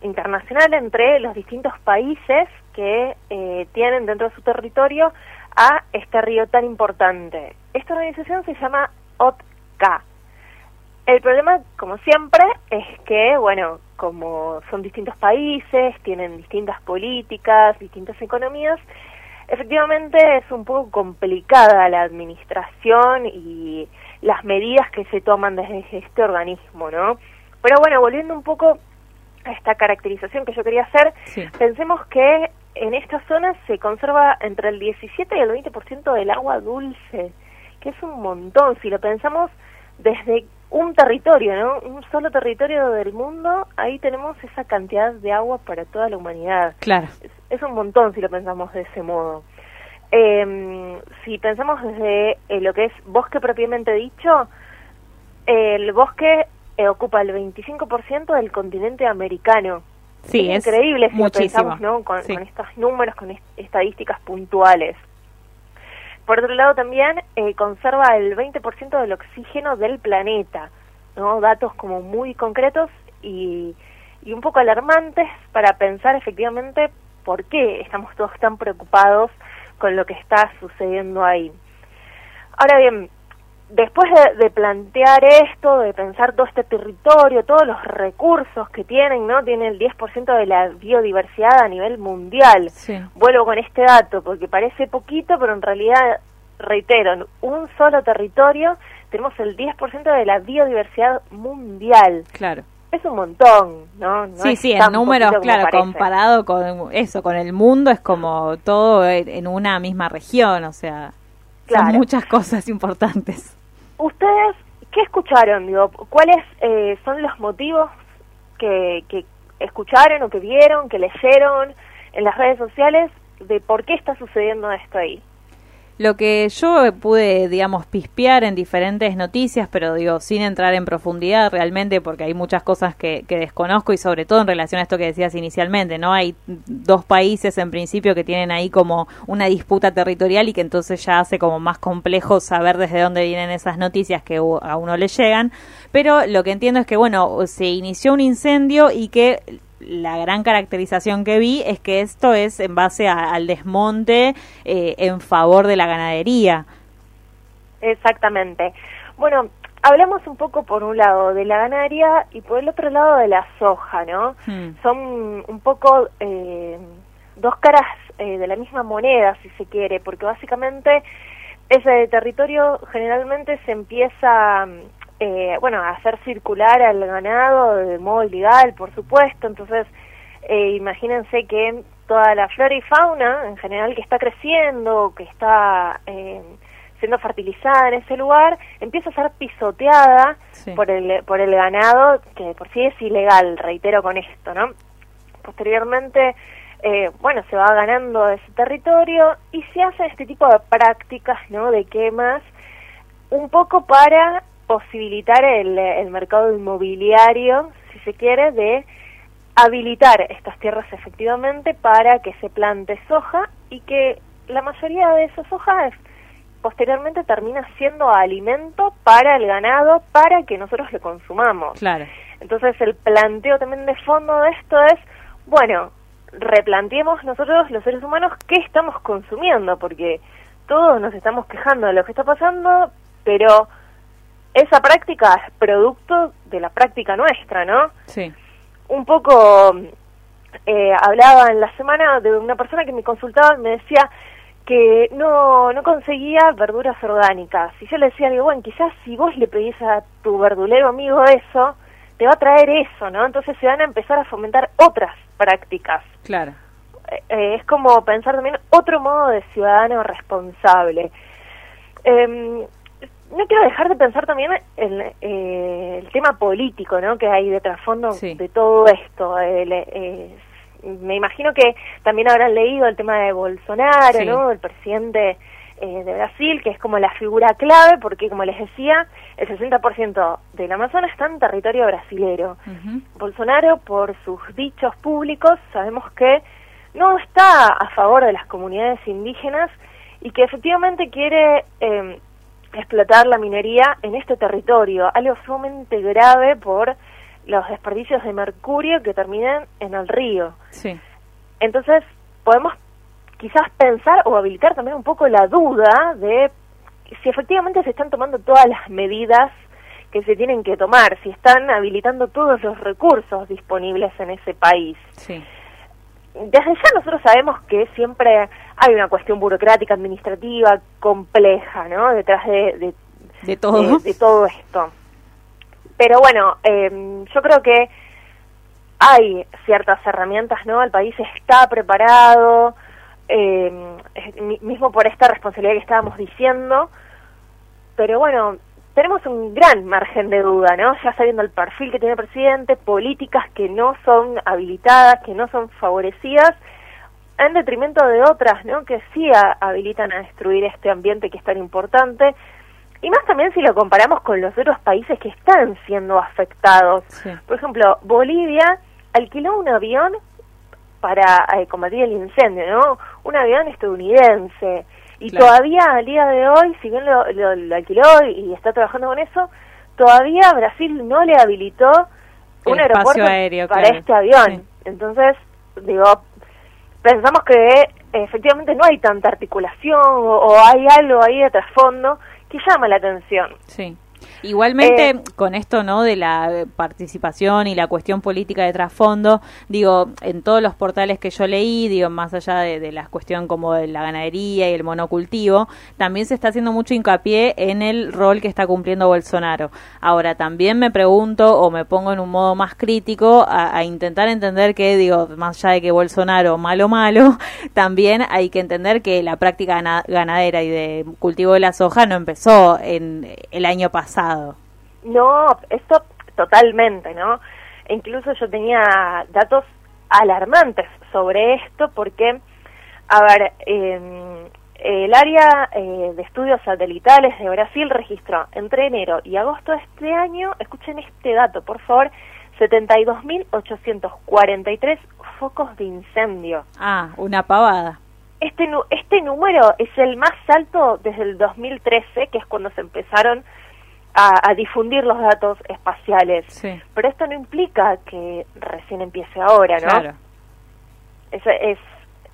internacional entre los distintos países que eh, tienen dentro de su territorio a este río tan importante. Esta organización se llama OTCA. El problema, como siempre, es que, bueno, como son distintos países, tienen distintas políticas, distintas economías, efectivamente es un poco complicada la administración y las medidas que se toman desde este organismo, ¿no? Pero bueno, volviendo un poco esta caracterización que yo quería hacer, pensemos que en esta zona se conserva entre el 17 y el 20% del agua dulce, que es un montón, si lo pensamos desde un territorio, ¿no? Un solo territorio del mundo, ahí tenemos esa cantidad de agua para toda la humanidad. Claro. Es, es un montón si lo pensamos de ese modo. Eh, si pensamos desde eh, lo que es bosque propiamente dicho, el bosque eh, ocupa el 25% del continente americano. Sí, es increíble si muchísimo. pensamos ¿no? con, Sí. con estos números, con est- estadísticas puntuales. Por otro lado, también eh, conserva el 20% del oxígeno del planeta, ¿no? Datos como muy concretos y, y un poco alarmantes para pensar efectivamente por qué estamos todos tan preocupados con lo que está sucediendo ahí. Ahora bien, después de, de plantear esto, de pensar todo este territorio, todos los recursos que tienen, ¿no? Tiene el 10% de la biodiversidad a nivel mundial. Sí. Vuelvo con este dato porque parece poquito, pero en realidad, reitero, en un solo territorio tenemos el 10% de la biodiversidad mundial. Claro. Es un montón, ¿no? No sí, sí, en números, claro, comparado con eso, con el mundo, es como todo en en una misma región, o sea, Claro. son muchas cosas importantes. ¿Ustedes qué escucharon? Digo, ¿Cuáles eh, son los motivos que, que escucharon o que vieron, que leyeron en las redes sociales de por qué está sucediendo esto ahí? Lo que yo pude, digamos, pispear en diferentes noticias, pero digo, sin entrar en profundidad realmente, porque hay muchas cosas que, que desconozco y sobre todo en relación a esto que decías inicialmente, ¿no? Hay dos países en principio que tienen ahí como una disputa territorial y que entonces ya hace como más complejo saber desde dónde vienen esas noticias que a uno le llegan. Pero lo que entiendo es que, bueno, se inició un incendio y que la gran caracterización que vi es que esto es en base a- al desmonte eh, en favor de la ganadería. Exactamente. Bueno, hablamos un poco por un lado de la ganadería y por el otro lado de la soja, ¿no? Hmm. Son un poco eh, dos caras eh, de la misma moneda, si se quiere, porque básicamente ese territorio generalmente se empieza, eh, bueno, hacer circular al ganado de modo ilegal, por supuesto, entonces eh, imagínense que toda la flora y fauna en general que está creciendo, que está eh, siendo fertilizada en ese lugar, empieza a ser pisoteada Sí. por el por el ganado, que por sí es ilegal, reitero con esto, ¿no? Posteriormente, eh, bueno, se va ganando ese territorio y se hacen este tipo de prácticas, ¿no? De quemas, un poco para posibilitar el, el mercado inmobiliario, si se quiere, de habilitar estas tierras efectivamente para que se plante soja y que la mayoría de esa soja es, posteriormente termina siendo alimento para el ganado, para que nosotros lo consumamos. Claro. Entonces el planteo también de fondo de esto es, bueno, replanteemos nosotros los seres humanos qué estamos consumiendo, porque todos nos estamos quejando de lo que está pasando, pero esa práctica es producto de la práctica nuestra, ¿no? Sí. Un poco eh, hablaba en la semana de una persona que me consultaba y me decía que no, no conseguía verduras orgánicas. Y yo le decía, digo, bueno, quizás si vos le pedís a tu verdulero amigo eso, te va a traer eso, ¿no? Entonces se van a empezar a fomentar otras prácticas. Claro. Eh, eh, es como pensar también otro modo de ciudadano responsable. Em, no quiero dejar de pensar también en eh, el tema político, ¿no? Que hay de trasfondo de todo esto. El, eh, me imagino que también habrán leído el tema de Bolsonaro, Sí. ¿no? El presidente eh, de Brasil, que es como la figura clave, porque como les decía, el 60% del Amazonas está en territorio brasilero. Bolsonaro, por sus dichos públicos, sabemos que no está a favor de las comunidades indígenas y que efectivamente quiere eh, explotar la minería en este territorio, algo sumamente grave por los desperdicios de mercurio que terminan en el río. Sí. Entonces, podemos quizás pensar o habilitar también un poco la duda de si efectivamente se están tomando todas las medidas que se tienen que tomar, si están habilitando todos los recursos disponibles en ese país. Sí. Desde ya nosotros sabemos que siempre hay una cuestión burocrática, administrativa, compleja, ¿no? Detrás de, de, De todo. de, de todo esto. Pero bueno, eh, yo creo que hay ciertas herramientas, ¿no? El país está preparado, eh, mismo por esta responsabilidad que estábamos diciendo, pero bueno, tenemos un gran margen de duda, ¿no? Ya sabiendo el perfil que tiene el presidente, políticas que no son habilitadas, que no son favorecidas, en detrimento de otras, ¿no? Que sí a- habilitan a destruir este ambiente que es tan importante. Y más también si lo comparamos con los otros países que están siendo afectados. Por ejemplo, Bolivia alquiló un avión para eh, combatir el incendio, ¿no? Un avión estadounidense. Y Claro. todavía al día de hoy, si bien lo, lo- lo alquiló y está trabajando con eso, todavía Brasil no le habilitó El un aeropuerto aéreo, para claro. este avión. Entonces, digo, pensamos que efectivamente no hay tanta articulación o, o hay algo ahí de trasfondo que llama la atención. Sí. Igualmente, Eh, con esto, ¿no? De la participación y la cuestión política de trasfondo, digo, en todos los portales que yo leí, digo, más allá de, de la cuestión como de la ganadería y el monocultivo, también se está haciendo mucho hincapié en el rol que está cumpliendo Bolsonaro. Ahora, también me pregunto o me pongo en un modo más crítico a, a intentar entender que, digo, más allá de que Bolsonaro malo malo, también hay que entender que la práctica gana- ganadera y de cultivo de la soja no empezó en el año pasado. No, esto totalmente, ¿no? E incluso yo tenía datos alarmantes sobre esto porque, a ver, eh, el área eh, de estudios satelitales de Brasil registró entre enero y agosto de este año, escuchen este dato, por favor, 72.843 focos de incendio. Ah, una pavada. Este, este número es el más alto desde el 2013, que es cuando se empezaron a, a difundir los datos espaciales. Sí. Pero esto no implica que recién empiece ahora, ¿no? Claro. Es, es,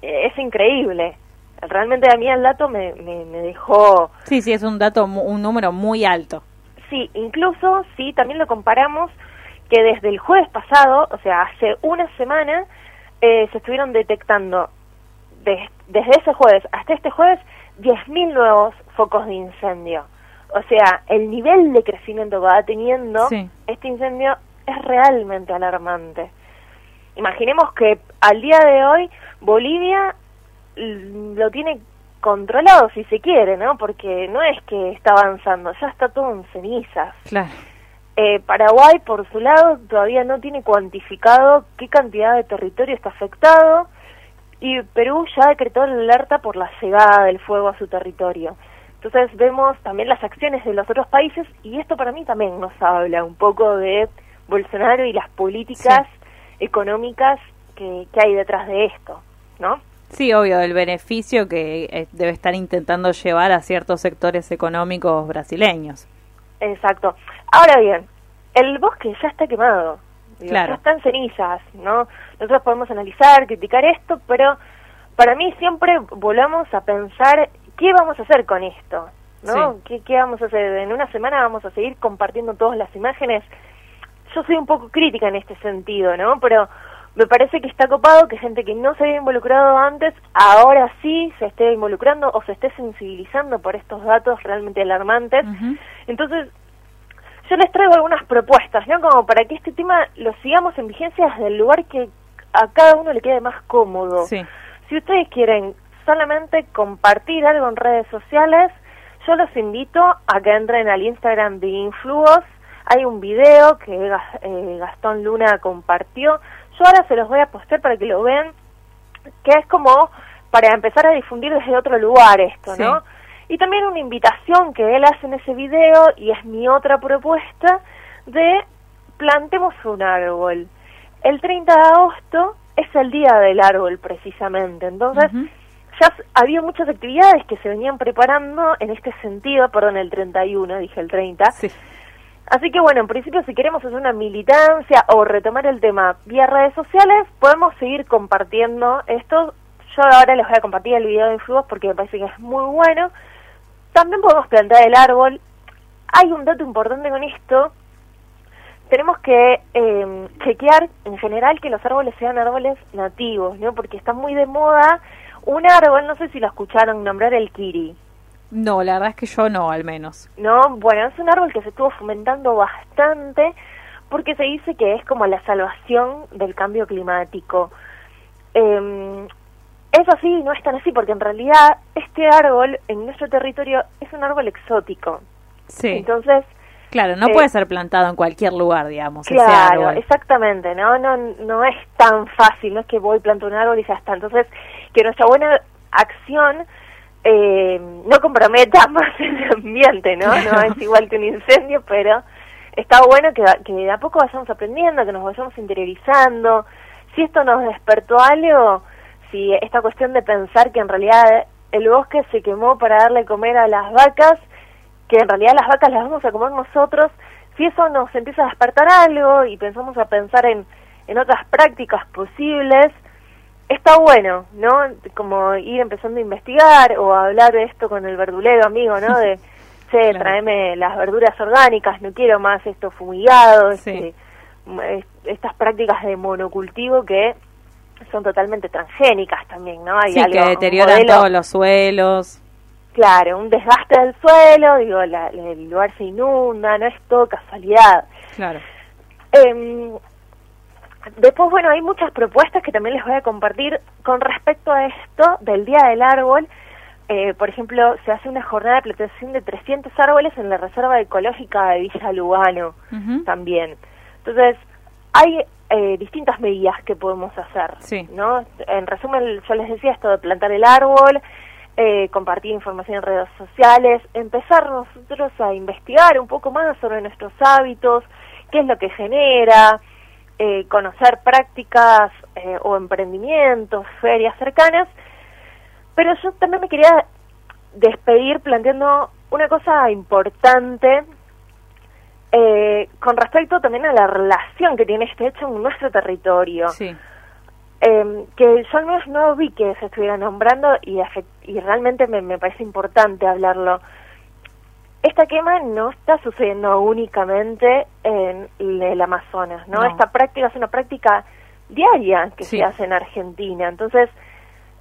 es increíble. Realmente a mí el dato me, me, me dejó... Sí, sí, es un dato, un número muy alto. Sí, incluso sí, también lo comparamos que desde el jueves pasado, o sea, hace una semana, eh, se estuvieron detectando des- desde ese jueves hasta este jueves 10.000 nuevos focos de incendio. O sea, el nivel de crecimiento que va teniendo Sí. este incendio es realmente alarmante. Imaginemos que al día de hoy Bolivia lo tiene controlado si se quiere, ¿no? Porque no es que está avanzando, ya está todo en cenizas. Claro. Eh, Paraguay, por su lado, todavía no tiene cuantificado qué cantidad de territorio está afectado y Perú ya decretó la alerta por la llegada del fuego a su territorio. Entonces vemos también las acciones de los otros países y esto para mí también nos habla un poco de Bolsonaro y las políticas económicas que, que hay detrás de esto, ¿no? Sí, obvio, el beneficio que eh, debe estar intentando llevar a ciertos sectores económicos brasileños. Exacto. Ahora bien, el bosque ya está quemado. Claro. Ya está en cenizas, ¿no? Nosotros podemos analizar, criticar esto, pero para mí siempre volvamos a pensar qué vamos a hacer con esto, ¿no? Sí. ¿Qué, ¿Qué vamos a hacer? En una semana vamos a seguir compartiendo todas las imágenes. Yo soy un poco crítica en este sentido, ¿no? Pero me parece que está copado que gente que no se había involucrado antes, ahora sí se esté involucrando o se esté sensibilizando por estos datos realmente alarmantes. Entonces, yo les traigo algunas propuestas, ¿no? Como para que este tema lo sigamos en vigencia desde el lugar que a cada uno le quede más cómodo. Sí. Si ustedes quieren solamente compartir algo en redes sociales, yo los invito a que entren al Instagram de Influos. Hay un video que eh, Gastón Luna compartió. Yo ahora se los voy a postear para que lo vean, que es como para empezar a difundir desde otro lugar esto, Sí. ¿no? Y también una invitación que él hace en ese video, y es mi otra propuesta, de plantemos un árbol. El 30 de agosto es el día del árbol precisamente, entonces ya había muchas actividades que se venían preparando en este sentido, perdón, el 31, dije el 30. Así que bueno, en principio si queremos hacer una militancia o retomar el tema vía redes sociales, podemos seguir compartiendo esto. Yo ahora les voy a compartir el video de Influos porque me parece que es muy bueno. También podemos plantar el árbol. Hay un dato importante con esto. Tenemos que eh, chequear en general que los árboles sean árboles nativos, ¿no? Porque está muy de moda un árbol, no sé si lo escucharon nombrar el kiri. No, la verdad es que yo no, al menos. No, bueno, es un árbol que se estuvo fomentando bastante porque se dice que es como la salvación del cambio climático. Eh, es así, no es tan así, porque en realidad este árbol en nuestro territorio es un árbol exótico. Sí. Entonces, Claro, no eh, puede ser plantado en cualquier lugar, digamos, ese Claro, árbol. exactamente, ¿no? ¿no? No es tan fácil, no es que voy, planto un árbol y ya está. Entonces, que nuestra buena acción eh, no comprometa más el ambiente, ¿no? No es igual que un incendio, pero está bueno que, que de a poco vayamos aprendiendo, que nos vayamos interiorizando. Si esto nos despertó algo, si esta cuestión de pensar que en realidad el bosque se quemó para darle comer a las vacas, que en realidad las vacas las vamos a comer nosotros, si eso nos empieza a despertar algo y pensamos a pensar en, en otras prácticas posibles, está bueno, ¿no? Como ir empezando a investigar o a hablar de esto con el verdulero amigo, ¿no? De, che, tráeme las verduras orgánicas, no quiero más esto fumigado, este, m- estas prácticas de monocultivo que son totalmente transgénicas también, ¿no? Hay Sí, algo, que deterioran modelo- todos los suelos. Claro, un desgaste del suelo, digo, la- el lugar se inunda, no es todo casualidad. Claro. Em, después, bueno, hay muchas propuestas que también les voy a compartir con respecto a esto del Día del Árbol. Eh, por ejemplo, se hace una jornada de plantación de 300 árboles en la Reserva Ecológica de Villa Lugano también. Entonces, hay eh, distintas medidas que podemos hacer, Sí. ¿no? En resumen, yo les decía esto de plantar el árbol, eh, compartir información en redes sociales, empezar nosotros a investigar un poco más sobre nuestros hábitos, qué es lo que genera, eh, conocer prácticas eh, o emprendimientos, ferias cercanas, pero yo también me quería despedir planteando una cosa importante eh, con respecto también a la relación que tiene este hecho en nuestro territorio. Sí. Eh, que yo al menos no vi que se estuviera nombrando y, y realmente me, me parece importante hablarlo. Esta quema no está sucediendo únicamente en el Amazonas, ¿no? No. Esta práctica es una práctica diaria que Sí. se hace en Argentina. Entonces,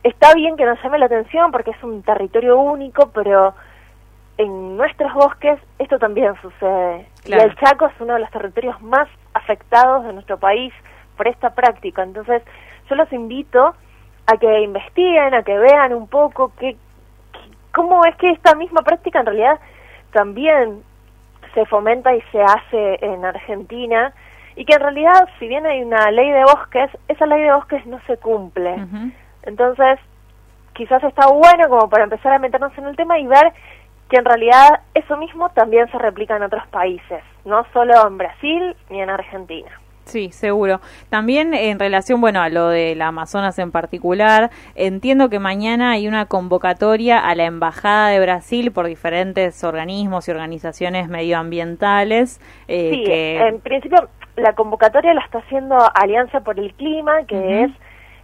está bien que nos llame la atención porque es un territorio único, pero en nuestros bosques esto también sucede. Claro. Y el Chaco es uno de los territorios más afectados de nuestro país por esta práctica. Entonces, yo los invito a que investiguen, a que vean un poco qué, qué- cómo es que esta misma práctica en realidad también se fomenta y se hace en Argentina y que en realidad si bien hay una ley de bosques, esa ley de bosques no se cumple. Entonces, quizás está bueno como para empezar a meternos en el tema y ver que en realidad eso mismo también se replica en otros países, no solo en Brasil ni en Argentina. Sí, seguro. También en relación, bueno, a lo del Amazonas en particular, entiendo que mañana hay una convocatoria a la Embajada de Brasil por diferentes organismos y organizaciones medioambientales. Eh, sí, en principio la convocatoria la está haciendo Alianza por el Clima, que es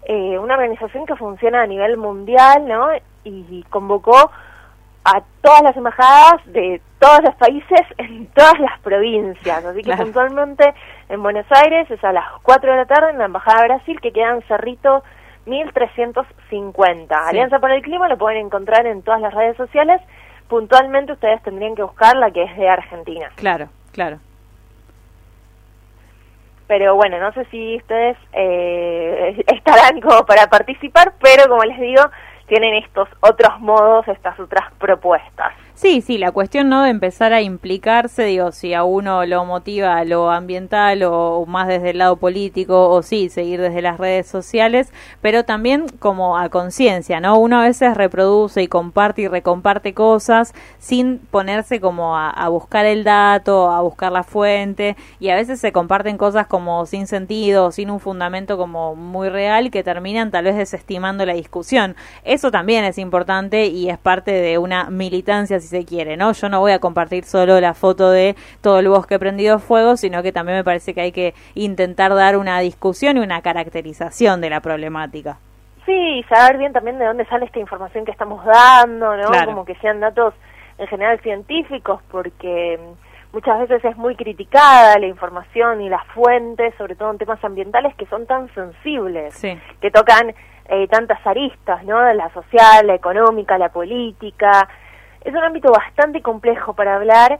eh, una organización que funciona a nivel mundial, ¿no? Y convocó a todas las embajadas de todos los países en todas las provincias. Así que puntualmente en Buenos Aires es a las 4 de la tarde en la Embajada de Brasil, que queda en Cerrito 1350. Alianza por el Clima lo pueden encontrar en todas las redes sociales. Puntualmente ustedes tendrían que buscar la que es de Argentina. Claro, claro. Pero bueno, no sé si ustedes eh, estarán como para participar, pero como les digo, tienen estos otros modos, estas otras propuestas. Sí, sí, la cuestión no de empezar a implicarse, digo, si a uno lo motiva lo ambiental o más desde el lado político o sí, seguir desde las redes sociales, pero también como a conciencia, ¿no? Uno a veces reproduce y comparte y recomparte cosas sin ponerse como a, buscar el dato, a buscar la fuente y a veces se comparten cosas como sin sentido, sin un fundamento como muy real que terminan tal vez desestimando la discusión. Eso también es importante y es parte de una militancia se quiere, ¿no? Yo no voy a compartir solo la foto de todo el bosque prendido fuego, sino que también me parece que hay que intentar dar una discusión y una caracterización de la problemática. Sí, saber bien también de dónde sale esta información que estamos dando, ¿no? Como que sean datos en general científicos, porque mm, muchas veces es muy criticada la información y las fuentes, sobre todo en temas ambientales que son tan sensibles, que tocan eh, tantas aristas, ¿no? La social, la económica, la política, es un ámbito bastante complejo para hablar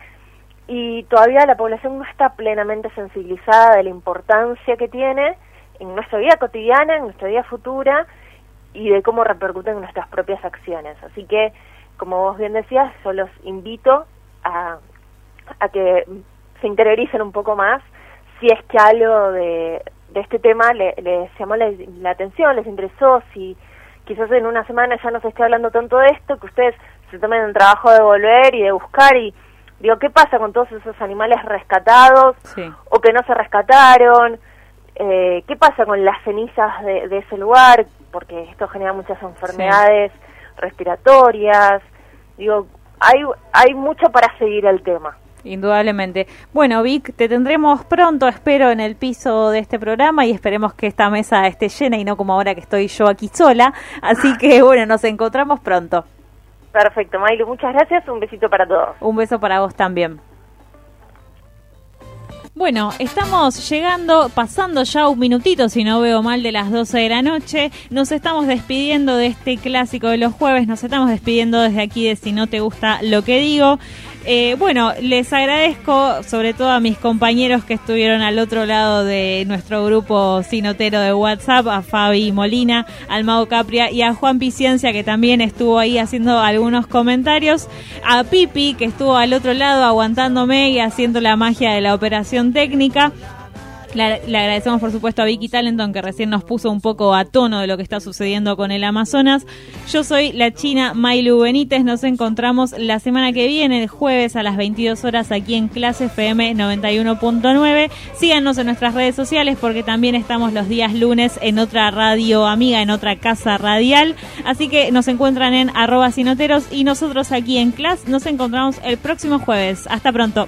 y todavía la población no está plenamente sensibilizada de la importancia que tiene en nuestra vida cotidiana, en nuestra vida futura y de cómo repercuten en nuestras propias acciones. Así que, como vos bien decías, yo los invito a, a que se interioricen un poco más si es que algo de, de este tema les llamó la, la atención, les interesó, si quizás en una semana ya no se esté hablando tanto de esto, que ustedes se tomen el trabajo de volver y de buscar y digo, ¿qué pasa con todos esos animales rescatados o que no se rescataron? Eh, ¿Qué pasa con las cenizas de, ese lugar? Porque esto genera muchas enfermedades respiratorias. Digo, hay, hay mucho para seguir el tema. Indudablemente. Bueno, Vic, te tendremos pronto, espero, en el piso de este programa y esperemos que esta mesa esté llena y no como ahora que estoy yo aquí sola. Así que, bueno, nos encontramos pronto. Perfecto, Mailu, muchas gracias. Un besito para todos. Un beso para vos también. Bueno, estamos llegando, pasando ya un minutito, si no veo mal, de las 12 de la noche. Nos estamos despidiendo de este clásico de los jueves, nos estamos despidiendo desde aquí de Si no te gusta lo que digo. Eh, bueno, les agradezco sobre todo a mis compañeros que estuvieron al otro lado de nuestro grupo sinotero de WhatsApp, a Fabi Molina, al Mago Capria y a Juan Piciencia que también estuvo ahí haciendo algunos comentarios, a Pipi que estuvo al otro lado aguantándome y haciendo la magia de la operación técnica le, agradecemos por supuesto a Vicky Talenton que recién nos puso un poco a tono de lo que está sucediendo con el Amazonas. Yo soy la china Mailu Benítez. Nos encontramos la semana que viene, el jueves a las 22 horas aquí en Clase FM 91.9. Síganos en nuestras redes sociales porque también estamos los días lunes en otra radio amiga, en otra casa radial. Así que nos encuentran en arroba sinoteros y nosotros aquí en Clase nos encontramos el próximo jueves. Hasta pronto.